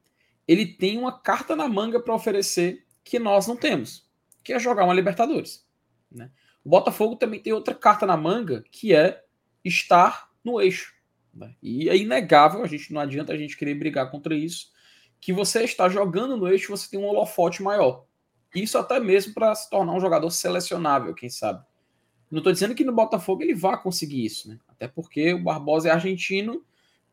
ele tem uma carta na manga para oferecer que nós não temos, que é jogar uma Libertadores. Né? O Botafogo também tem outra carta na manga, que é estar no eixo. Né? E é inegável, a gente não adianta a gente querer brigar contra isso, que você está jogando no eixo, você tem um holofote maior. Isso até mesmo para se tornar um jogador selecionável, quem sabe. Não estou dizendo que no Botafogo ele vá conseguir isso, né? Até porque o Barbosa é argentino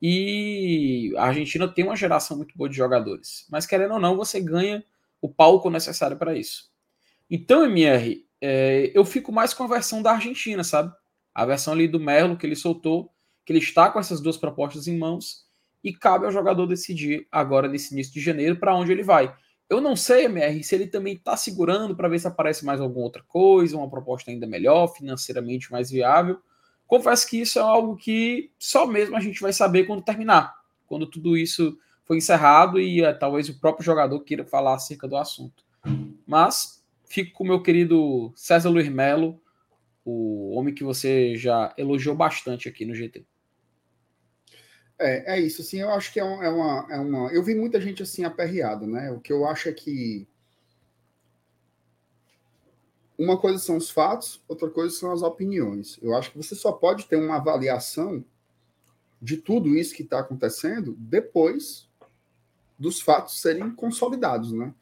e a Argentina tem uma geração muito boa de jogadores. Mas querendo ou não, você ganha o palco necessário para isso. Então, MR, é, eu fico mais com a versão da Argentina, sabe? A versão ali do Merlo que ele soltou, que ele está com essas duas propostas em mãos e cabe ao jogador decidir agora nesse início de janeiro para onde ele vai. Eu não sei, MR, se ele também está segurando para ver se aparece mais alguma outra coisa, uma proposta ainda melhor, financeiramente mais viável Confesso que isso é algo que só mesmo a gente vai saber quando terminar, quando tudo isso foi encerrado e uh, talvez o próprio jogador queira falar acerca do assunto. Mas fico com o meu querido César Luiz Melo, o homem que você já elogiou bastante aqui no GT. É, é isso, assim, eu acho que é, é, uma, é uma. Eu vi muita gente assim aperreada, né? O que eu acho é que uma coisa são os fatos, outra coisa são as opiniões. Eu acho que você só pode ter uma avaliação de tudo isso que está acontecendo depois dos fatos serem consolidados, né?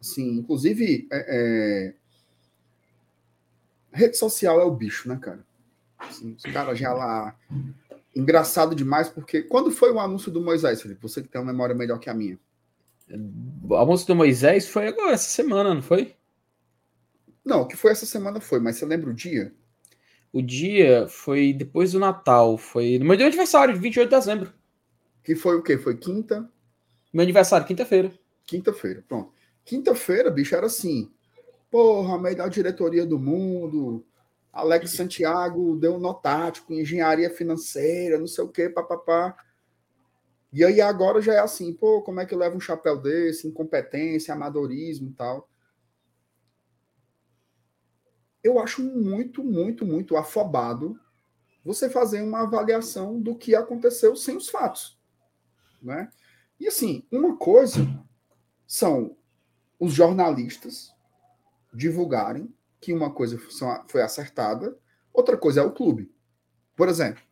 Assim, inclusive, é, é... rede social é o bicho, né, cara? Assim, os caras já lá. Engraçado demais, porque quando foi o anúncio do Moisés, Felipe? Você que tem uma memória melhor que a minha. O anúncio do Moisés foi agora, essa semana, não foi? Não, o que foi essa semana foi, mas você lembra o dia? O dia foi depois do Natal, foi no meu aniversário, de 28 de dezembro. Que foi o quê? Foi quinta? Meu aniversário, quinta-feira. Quinta-feira, pronto. Quinta-feira, bicho, era assim. Porra, a melhor diretoria do mundo. Alex Santiago deu um notático em engenharia financeira, não sei o quê, papapá. E aí agora já é assim, pô, como é que eu levo um chapéu desse? Incompetência, amadorismo e tal. Eu acho muito, muito, muito afobado você fazer uma avaliação do que aconteceu sem os fatos. Né? E assim, uma coisa são os jornalistas divulgarem que uma coisa foi acertada, outra coisa é o clube. Por exemplo,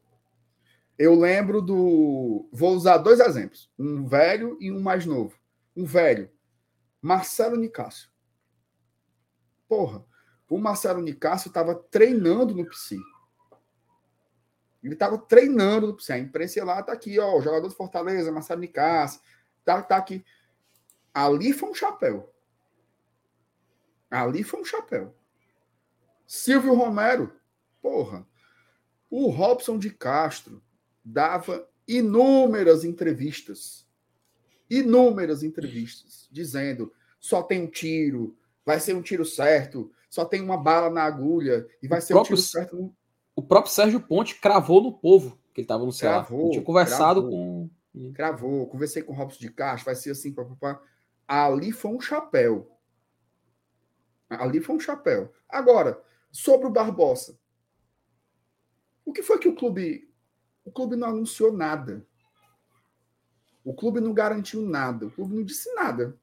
eu lembro do. Vou usar dois exemplos: um velho e um mais novo. Um velho, Marcelo Nicásio. Porra, o Marcelo Nicásio estava treinando no PC. Ele estava treinando no PC. A imprensa lá tá aqui, ó, o jogador de Fortaleza, Marcelo Nicásio, tá, tá aqui. Ali foi um chapéu. Ali foi um chapéu. Silvio Romero, porra. O Robson de Castro dava inúmeras entrevistas. Inúmeras entrevistas, dizendo só tem um tiro, vai ser um tiro certo, só tem uma bala na agulha e vai o ser próprio, um certo. No... O próprio Sérgio Ponte cravou no povo que ele estava no céu. Cravou, tinha conversado cravou, com. Cravou, conversei com o Robson de Castro, vai ser assim, papapá. Ali foi um chapéu. Ali foi um chapéu. Agora, sobre o Barbosa. O que foi que o clube. O clube não anunciou nada. O clube não garantiu nada. O clube não disse nada.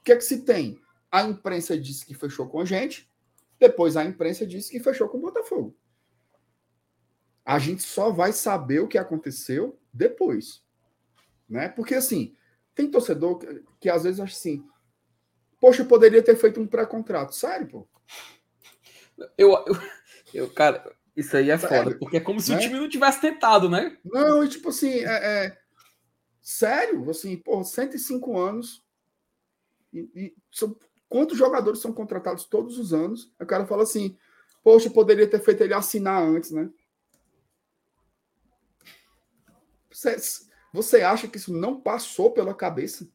O que é que se tem? A imprensa disse que fechou com a gente. Depois a imprensa disse que fechou com o Botafogo. A gente só vai saber o que aconteceu depois. Né? Porque assim, tem torcedor que, que às vezes acha assim, Poxa, eu poderia ter feito um pré-contrato. Sério, pô? Eu, eu, eu, cara, isso aí é sério, foda, porque é como se né? o time não tivesse tentado, né? Não, e tipo assim, é, é... sério, assim, pô, 105 anos. E, e. quantos jogadores são contratados todos os anos? O cara fala assim, poxa, poderia ter feito ele assinar antes, né? Você, você acha que isso não passou pela cabeça?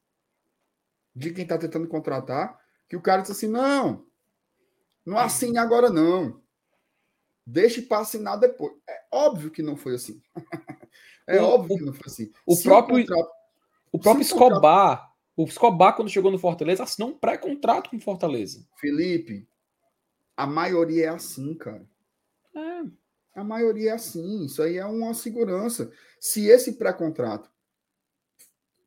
de quem está tentando contratar, que o cara diz assim: não, não assine agora não. Deixe para assinar depois. É óbvio que não foi assim. (laughs) é o, óbvio que não foi assim. O Se próprio, o, contrato, o próprio Escobar, contrato... o Escobar, quando chegou no Fortaleza, assinou um pré-contrato com o Fortaleza. Felipe, a maioria é assim, cara. É. A maioria é assim. Isso aí é uma segurança. Se esse pré-contrato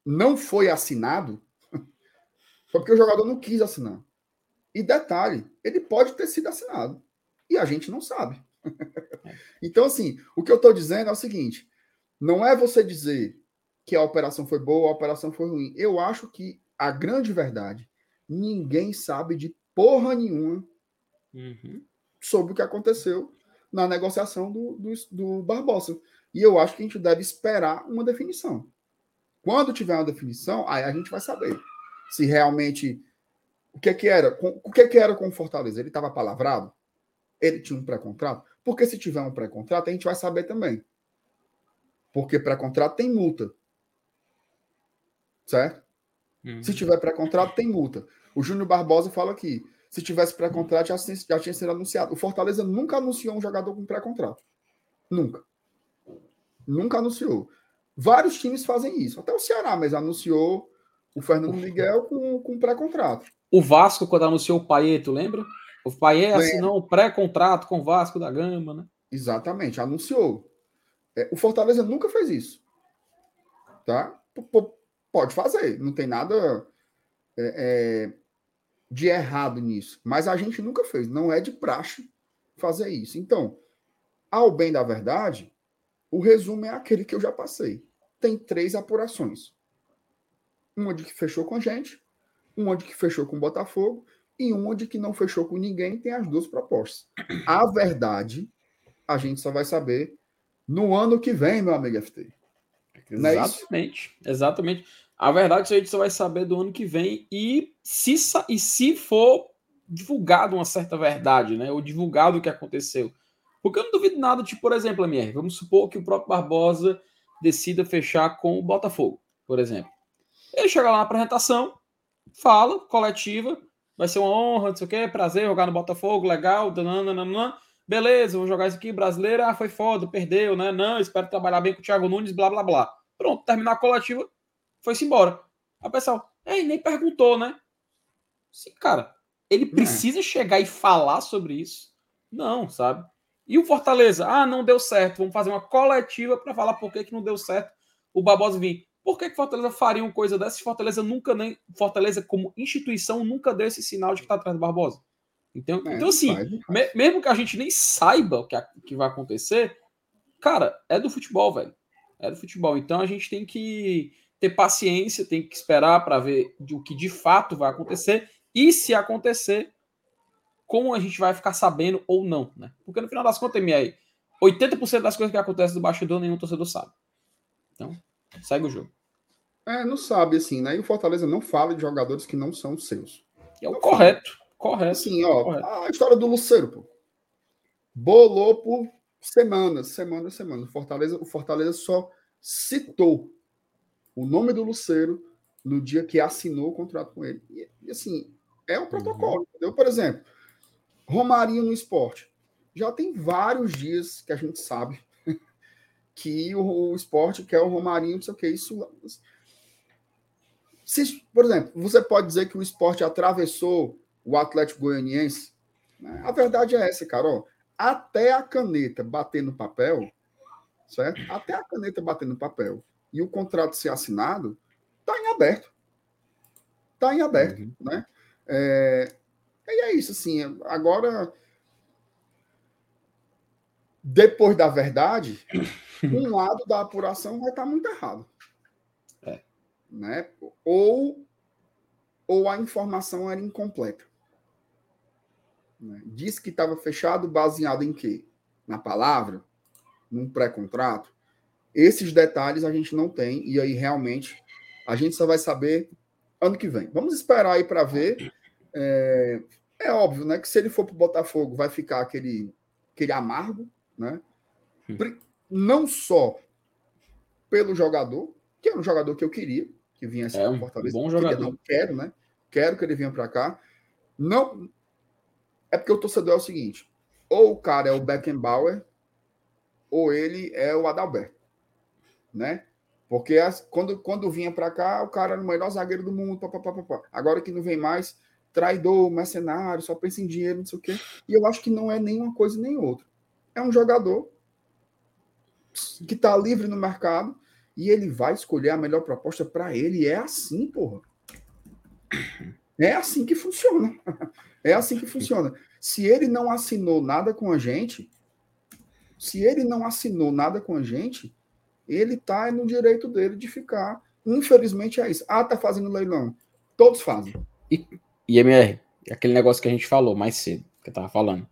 não foi assinado, foi (laughs) porque o jogador não quis assinar. E detalhe, ele pode ter sido assinado. E a gente não sabe. (laughs) então, assim, o que eu estou dizendo é o seguinte: não é você dizer que a operação foi boa, a operação foi ruim. Eu acho que a grande verdade, ninguém sabe de porra nenhuma uhum. sobre o que aconteceu na negociação do, do, do Barbosa. E eu acho que a gente deve esperar uma definição. Quando tiver uma definição, aí a gente vai saber se realmente o que que era, o que que era com o Fortaleza? Ele estava palavrado? Ele tinha um pré-contrato? Porque se tiver um pré-contrato, a gente vai saber também. Porque pré-contrato tem multa. Certo? Uhum. Se tiver pré-contrato, tem multa. O Júnior Barbosa fala aqui. Se tivesse pré-contrato, já, já tinha sido anunciado. O Fortaleza nunca anunciou um jogador com pré-contrato. Nunca. Nunca anunciou. Vários times fazem isso. Até o Ceará, mas anunciou o Fernando Miguel com, com pré-contrato. O Vasco, quando anunciou o Paeto, lembra? O Paier assinou um pré-contrato com o Vasco da Gama, né? Exatamente, anunciou. É, o Fortaleza nunca fez isso. Tá? Pode fazer, não tem nada é, é, de errado nisso. Mas a gente nunca fez, não é de praxe fazer isso. Então, ao bem da verdade, o resumo é aquele que eu já passei. Tem três apurações. Uma de que fechou com a gente, uma de que fechou com o Botafogo e uma de que não fechou com ninguém, tem as duas propostas. A verdade, a gente só vai saber no ano que vem, meu amigo FT. Não é exatamente, é exatamente. A verdade a gente só vai saber do ano que vem e se, e se for divulgado uma certa verdade, né? Ou divulgado o que aconteceu. Porque eu não duvido nada de, por exemplo, MR, vamos supor que o próprio Barbosa decida fechar com o Botafogo, por exemplo. Ele chega lá na apresentação, fala, coletiva, vai ser uma honra, não sei o quê, prazer jogar no Botafogo, legal, nananana, beleza, vou jogar isso aqui, brasileiro, ah, foi foda, perdeu, né? Não, espero trabalhar bem com o Thiago Nunes, blá, blá, blá. Pronto, terminar a coletiva, foi-se embora. O pessoal, nem perguntou, né? Sim, cara, ele é. precisa é. chegar e falar sobre isso? Não, sabe? E o Fortaleza, ah, não deu certo, vamos fazer uma coletiva para falar por que, que não deu certo o Barbosa vir. Por que, que Fortaleza faria uma coisa dessa Fortaleza nunca nem. Fortaleza, como instituição, nunca deu esse sinal de que está atrás do Barbosa? Então, é, então assim, me, mesmo que a gente nem saiba o que, a, que vai acontecer, cara, é do futebol, velho. É do futebol. Então a gente tem que ter paciência, tem que esperar para ver o que de fato vai acontecer. E se acontecer, como a gente vai ficar sabendo ou não, né? Porque no final das contas, MR, 80% das coisas que acontecem do bastidor, nenhum torcedor sabe. Então, segue o jogo. É, não sabe, assim, né? E o Fortaleza não fala de jogadores que não são seus. É o não correto. Fala. Correto. Sim, ó, correto. a história do Luceiro, pô. Bolou por semanas, semanas, semanas. O Fortaleza, o Fortaleza só citou o nome do Luceiro no dia que assinou o contrato com ele. E, e assim, é um protocolo, uhum. entendeu? Por exemplo, Romarinho no esporte. Já tem vários dias que a gente sabe (laughs) que o, o esporte quer o Romarinho, não sei o que. Isso. Se, por exemplo, você pode dizer que o esporte atravessou o Atlético Goianiense. Né? A verdade é essa, Carol. Até a caneta bater no papel, certo? Até a caneta bater no papel e o contrato ser assinado, está em aberto. Está em aberto, uhum. né? É, e é isso, assim. Agora, depois da verdade, (laughs) um lado da apuração vai estar tá muito errado. É. Né? Ou, ou a informação era incompleta. Né? Disse que estava fechado baseado em quê? Na palavra? Num pré-contrato? Esses detalhes a gente não tem, e aí realmente a gente só vai saber ano que vem. Vamos esperar aí para ver. É, é, óbvio, né? Que se ele for para o Botafogo, vai ficar aquele, aquele amargo, né? Hum. Não só pelo jogador, que era um jogador que eu queria, que vinha é um Fortaleza. Bom jogador. Queria, não, quero, né? Quero que ele venha para cá. Não, é porque o torcedor é o seguinte: ou o cara é o Beckenbauer, ou ele é o Adalberto, né? Porque as, quando, quando vinha para cá, o cara era o melhor zagueiro do mundo, pá, pá, pá, agora que não vem mais, traidor, mercenário, só pensa em dinheiro, não sei o quê. E eu acho que não é nem uma coisa nem outra. É um jogador que está livre no mercado e ele vai escolher a melhor proposta para ele. É assim, porra. É assim que funciona. É assim que funciona. Se ele não assinou nada com a gente, se ele não assinou nada com a gente, ele tá no direito dele de ficar. Infelizmente é isso. Ah, tá fazendo leilão. Todos fazem. E, e MR, aquele negócio que a gente falou mais cedo, que eu tava falando.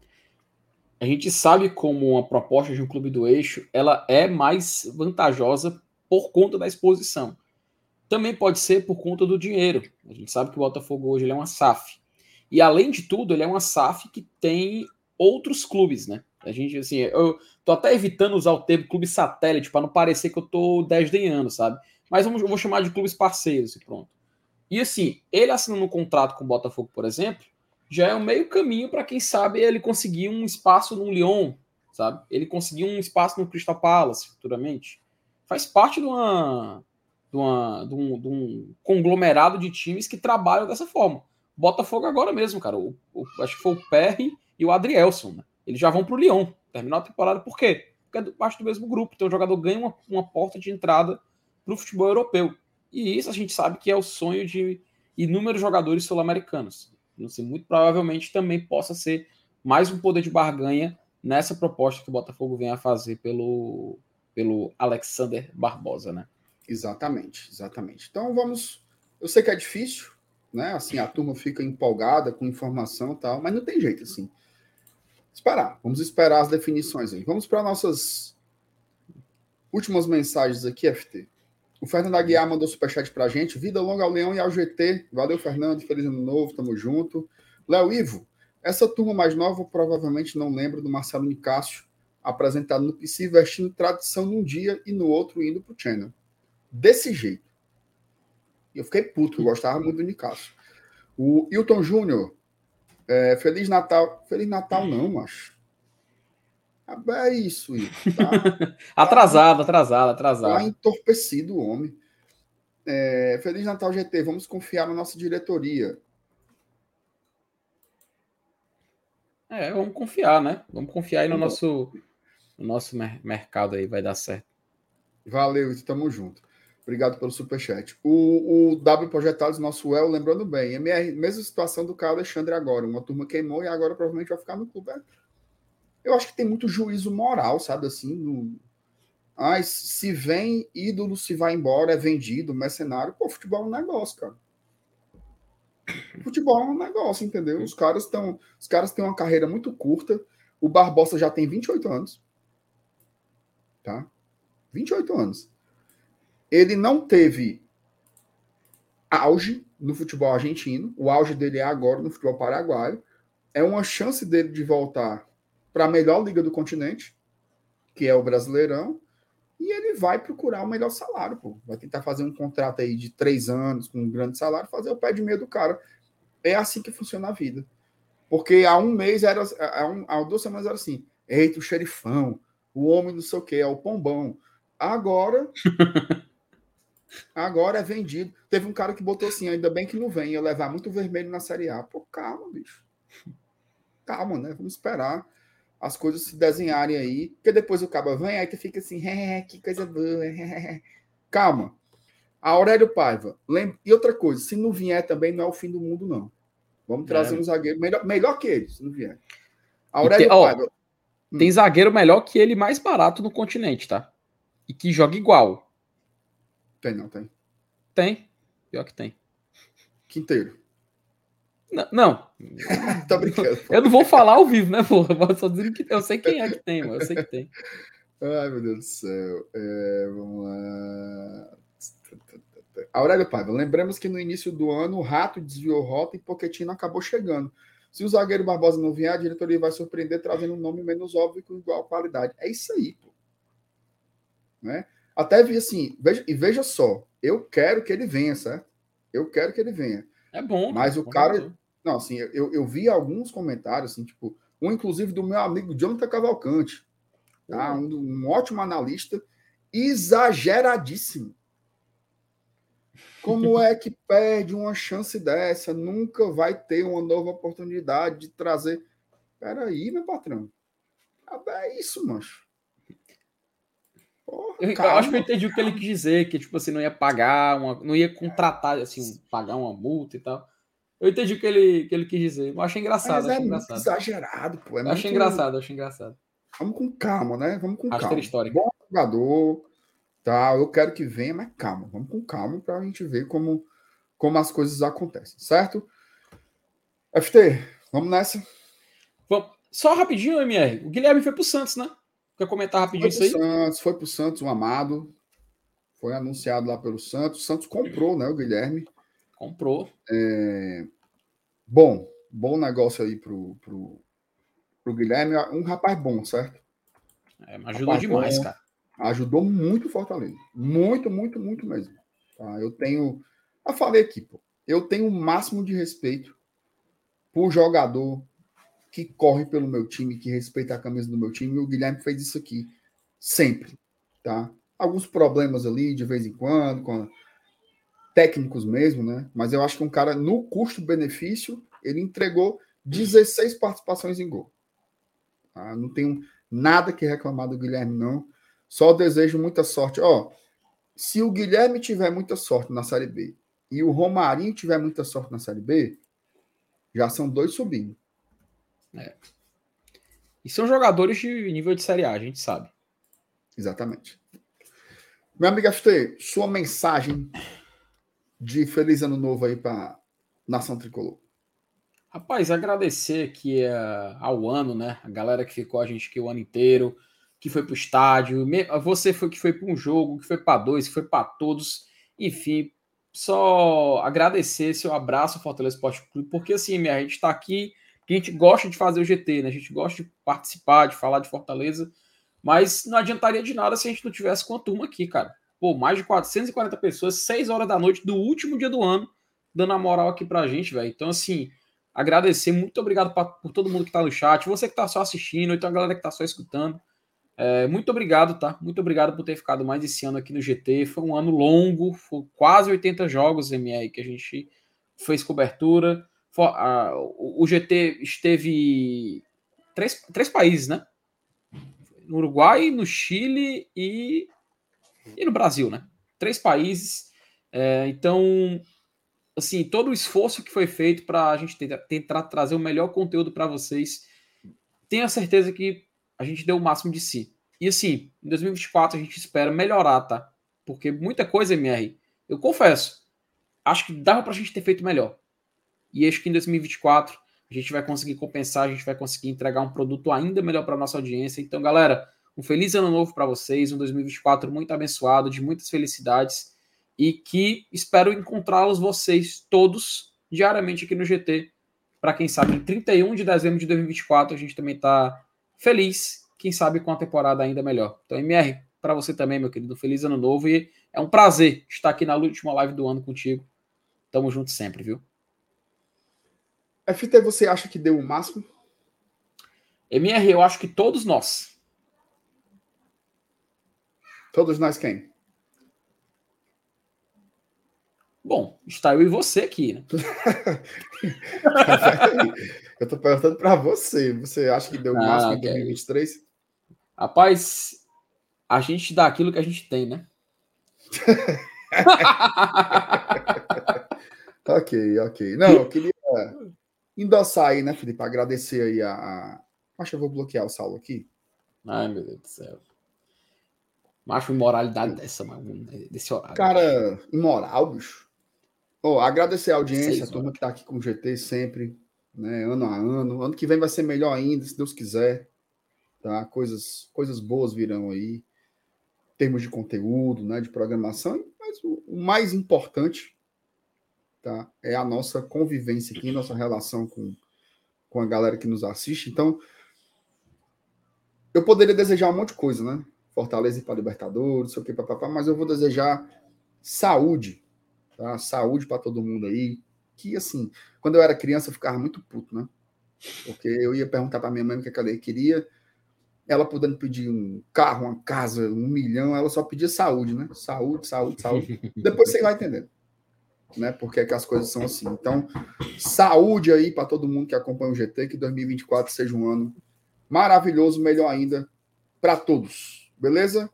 A gente sabe como uma proposta de um clube do eixo, ela é mais vantajosa por conta da exposição. Também pode ser por conta do dinheiro. A gente sabe que o Botafogo hoje é uma SAF. E além de tudo, ele é uma SAF que tem outros clubes, né? A gente, assim, eu tô até evitando usar o termo clube satélite para não parecer que eu tô desdenhando, sabe? Mas eu vou chamar de clubes parceiros e pronto. E assim, ele assinando um contrato com o Botafogo, por exemplo, já é um meio caminho para quem sabe ele conseguir um espaço no Lyon, sabe? Ele conseguir um espaço no Crystal Palace futuramente. Faz parte de uma, de, uma, de, um, de um conglomerado de times que trabalham dessa forma. Botafogo agora mesmo, cara. O, o, acho que foi o Perry e o Adrielson, né? Eles já vão pro Lyon. Terminar a temporada. Por quê? Porque é parte do mesmo grupo. Então o jogador ganha uma, uma porta de entrada pro futebol europeu. E isso a gente sabe que é o sonho de inúmeros jogadores sul-americanos. Assim, muito provavelmente também possa ser mais um poder de barganha nessa proposta que o Botafogo vem a fazer pelo, pelo Alexander Barbosa, né? Exatamente, exatamente. Então vamos. Eu sei que é difícil, né? Assim, a turma fica empolgada com informação e tal, mas não tem jeito assim. Esperar, vamos esperar as definições aí. Vamos para nossas últimas mensagens aqui, FT. O Fernando Aguiar mandou superchat pra gente. Vida longa ao Leão e ao GT. Valeu, Fernando. Feliz ano novo, tamo junto. Léo Ivo, essa turma mais nova provavelmente não lembra do Marcelo Nicásio apresentado no PC vestindo tradição num dia e no outro indo pro Channel. Desse jeito. E eu fiquei puto, eu gostava muito do Nicásio. O Hilton Júnior, é, Feliz Natal. Feliz Natal não, macho. É isso, tá? (laughs) atrasado, atrasado, atrasado. Tá entorpecido o homem. É, Feliz Natal GT, vamos confiar na nossa diretoria. É, vamos confiar, né? Vamos confiar aí no nosso, no nosso mercado aí, vai dar certo. Valeu, estamos junto. Obrigado pelo superchat. O, o W Projetados, nosso El, lembrando bem, MR, mesma situação do Carlos Alexandre agora. Uma turma queimou e agora provavelmente vai ficar no clube. É eu acho que tem muito juízo moral, sabe assim? No... Se vem ídolo, se vai embora, é vendido, mercenário. Pô, futebol é um negócio, cara. Futebol é um negócio, entendeu? Os caras estão. Os caras têm uma carreira muito curta. O Barbosa já tem 28 anos. Tá? 28 anos. Ele não teve auge no futebol argentino. O auge dele é agora no futebol paraguaio. É uma chance dele de voltar para a melhor liga do continente, que é o Brasileirão, e ele vai procurar o melhor salário, pô. Vai tentar fazer um contrato aí de três anos com um grande salário, fazer o pé de meio do cara. É assim que funciona a vida. Porque há um mês era, há, um, há duas semanas era assim: eita, o xerifão, o homem não sei o que, é o pombão. Agora. (laughs) agora é vendido. Teve um cara que botou assim: ainda bem que não vem, ia levar muito vermelho na Série A. Pô, calma, bicho. Calma, né? Vamos esperar as coisas se desenharem aí, porque depois o cabo vem, aí tu fica assim, é, que coisa boa. É. Calma. A Aurélio Paiva, lembra... e outra coisa, se não vier também não é o fim do mundo, não. Vamos trazer é. um zagueiro melhor, melhor que ele, se não vier. Aurélio tem, Paiva. Ó, tem zagueiro melhor que ele, mais barato no continente, tá? E que joga igual. Tem, não, tem. Tem. Pior que tem. Quinteiro. Não. não. (laughs) tá brincando. Eu não vou falar ao vivo, né, porra? Mas só dizendo que eu sei quem é que tem, mano. Eu sei que tem. Ai, meu Deus do céu. É, vamos lá. Aurélio Paiva, lembramos que no início do ano o Rato desviou rota e Poquetino acabou chegando. Se o zagueiro Barbosa não vier, a diretoria vai surpreender trazendo um nome menos óbvio com igual qualidade. É isso aí, pô. Né? Até vi assim, veja, e veja só, eu quero que ele venha, certo? Eu quero que ele venha. É bom. Mas o cara, não, assim, eu, eu vi alguns comentários, assim, tipo, um inclusive do meu amigo Jonathan Cavalcante, tá? Um, um ótimo analista, exageradíssimo. Como é que perde uma chance dessa? Nunca vai ter uma nova oportunidade de trazer. Peraí, meu patrão. É isso, mancho. Porra, eu, acho que eu entendi o que ele quis dizer, que tipo assim, não ia pagar, uma, não ia contratar, assim, pagar uma multa e tal. Eu entendi o que ele, que ele quis dizer. Eu achei engraçado. Mas achei é engraçado. exagerado, pô. É eu achei engraçado, achei engraçado. Vamos com calma, né? Vamos com Acho calma. Histórica. Bom jogador, tá? Eu quero que venha, mas calma. Vamos com calma para a gente ver como, como as coisas acontecem, certo? FT, vamos nessa? Vamos. Só rapidinho, MR. O Guilherme foi pro Santos, né? Quer comentar rapidinho isso aí? Santos, foi pro Santos, um amado. Foi anunciado lá pelo Santos. O Santos comprou, né, o Guilherme. Comprou. É... Bom, bom negócio aí pro, pro, pro Guilherme. Um rapaz bom, certo? É, ajudou demais, bom, cara. Ajudou muito o Fortaleza. Muito, muito, muito mesmo. Tá? Eu tenho. Eu falei aqui, pô. Eu tenho o máximo de respeito por jogador que corre pelo meu time, que respeita a camisa do meu time. E o Guilherme fez isso aqui sempre, tá? Alguns problemas ali de vez em quando, com técnicos mesmo, né? Mas eu acho que um cara, no custo-benefício, ele entregou 16 participações em gol. Tá? Não tenho nada que reclamar do Guilherme, não. Só desejo muita sorte. Ó, se o Guilherme tiver muita sorte na Série B e o Romarinho tiver muita sorte na Série B, já são dois subindo. É. E são jogadores de nível de Série A, a gente sabe. Exatamente. Meu amigo FT, sua mensagem de feliz ano novo aí para Nação Tricolor. Rapaz, agradecer aqui uh, ao ano, né? A galera que ficou a gente aqui o ano inteiro, que foi para o estádio, você foi que foi para um jogo, que foi para dois, que foi para todos, enfim, só agradecer seu abraço Fortaleza Esporte Clube, porque assim, a gente está aqui, a gente gosta de fazer o GT, né? A gente gosta de participar, de falar de Fortaleza, mas não adiantaria de nada se a gente não tivesse com a turma aqui, cara. Pô, mais de 440 pessoas, 6 horas da noite do último dia do ano, dando a moral aqui pra gente, velho. Então, assim, agradecer, muito obrigado pra, por todo mundo que tá no chat, você que tá só assistindo, então a galera que tá só escutando. É, muito obrigado, tá? Muito obrigado por ter ficado mais esse ano aqui no GT. Foi um ano longo, foi quase 80 jogos MR que a gente fez cobertura. For, a, o GT esteve três, três países, né? No Uruguai, no Chile e, e no Brasil, né? Três países. É, então, assim, todo o esforço que foi feito para a gente tentar, tentar trazer o melhor conteúdo para vocês, tenho a certeza que a gente deu o máximo de si. E assim, em 2024 a gente espera melhorar, tá? Porque muita coisa, MR, eu confesso, acho que dava pra gente ter feito melhor. E acho que em 2024 a gente vai conseguir compensar, a gente vai conseguir entregar um produto ainda melhor para nossa audiência. Então, galera, um feliz ano novo para vocês, um 2024 muito abençoado, de muitas felicidades e que espero encontrá-los vocês todos diariamente aqui no GT. Para quem sabe, em 31 de dezembro de 2024 a gente também está feliz, quem sabe com a temporada ainda melhor. Então, MR, para você também, meu querido, feliz ano novo e é um prazer estar aqui na última live do ano contigo. Tamo junto sempre, viu? FT, você acha que deu o máximo? MR, eu acho que todos nós. Todos nós quem? Bom, está eu e você aqui, né? (laughs) eu tô perguntando para você. Você acha que deu o ah, máximo em 2023? Rapaz, a gente dá aquilo que a gente tem, né? (laughs) ok, ok. Não, eu queria endossar aí, né, Felipe? Agradecer aí a. Acho que eu vou bloquear o Saulo aqui. Ai, meu Deus do céu. Macho imoralidade dessa, desse horário. Cara, imoral, bicho. Oh, agradecer a audiência, Seis, a turma que está aqui com o GT sempre, né, ano a ano. Ano que vem vai ser melhor ainda, se Deus quiser. Tá? Coisas, coisas boas virão aí, em termos de conteúdo, né, de programação. Mas o, o mais importante tá, é a nossa convivência aqui, nossa relação com, com a galera que nos assiste. Então, eu poderia desejar um monte de coisa, né? Fortaleza para Libertadores, sei o que, papapá, mas eu vou desejar saúde Tá? Saúde para todo mundo aí. Que assim, quando eu era criança, eu ficava muito puto, né? Porque eu ia perguntar para minha mãe o que ela queria. Ela podendo pedir um carro, uma casa, um milhão, ela só pedia saúde, né? Saúde, saúde, saúde. Depois você vai entendendo, né? Porque é que as coisas são assim. Então, saúde aí para todo mundo que acompanha o GT, que 2024 seja um ano maravilhoso, melhor ainda para todos. Beleza?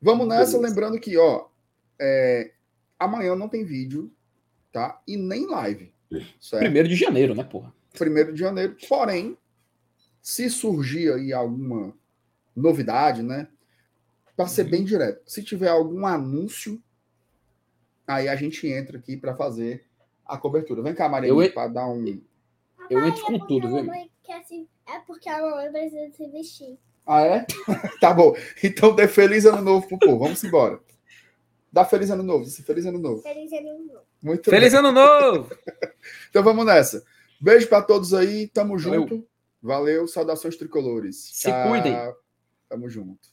Vamos nessa, Beleza. lembrando que, ó, é, Amanhã não tem vídeo, tá? E nem live. Certo? Primeiro de janeiro, né, porra? Primeiro de janeiro. Porém, se surgir aí alguma novidade, né? Para ser uhum. bem direto, se tiver algum anúncio, aí a gente entra aqui para fazer a cobertura. Vem cá, Maria, eu... para dar um. Eu entro com é tudo, viu? Se... É porque a mamãe precisa se vestir. Ah, é? (laughs) tá bom. Então, dê feliz ano novo pro povo. Vamos embora. Dá feliz ano novo. Feliz ano novo. Feliz ano novo. Muito feliz bem. ano novo! (laughs) então vamos nessa. Beijo para todos aí. Tamo Valeu. junto. Valeu. Saudações tricolores. Se Tchau. cuidem. Tamo junto.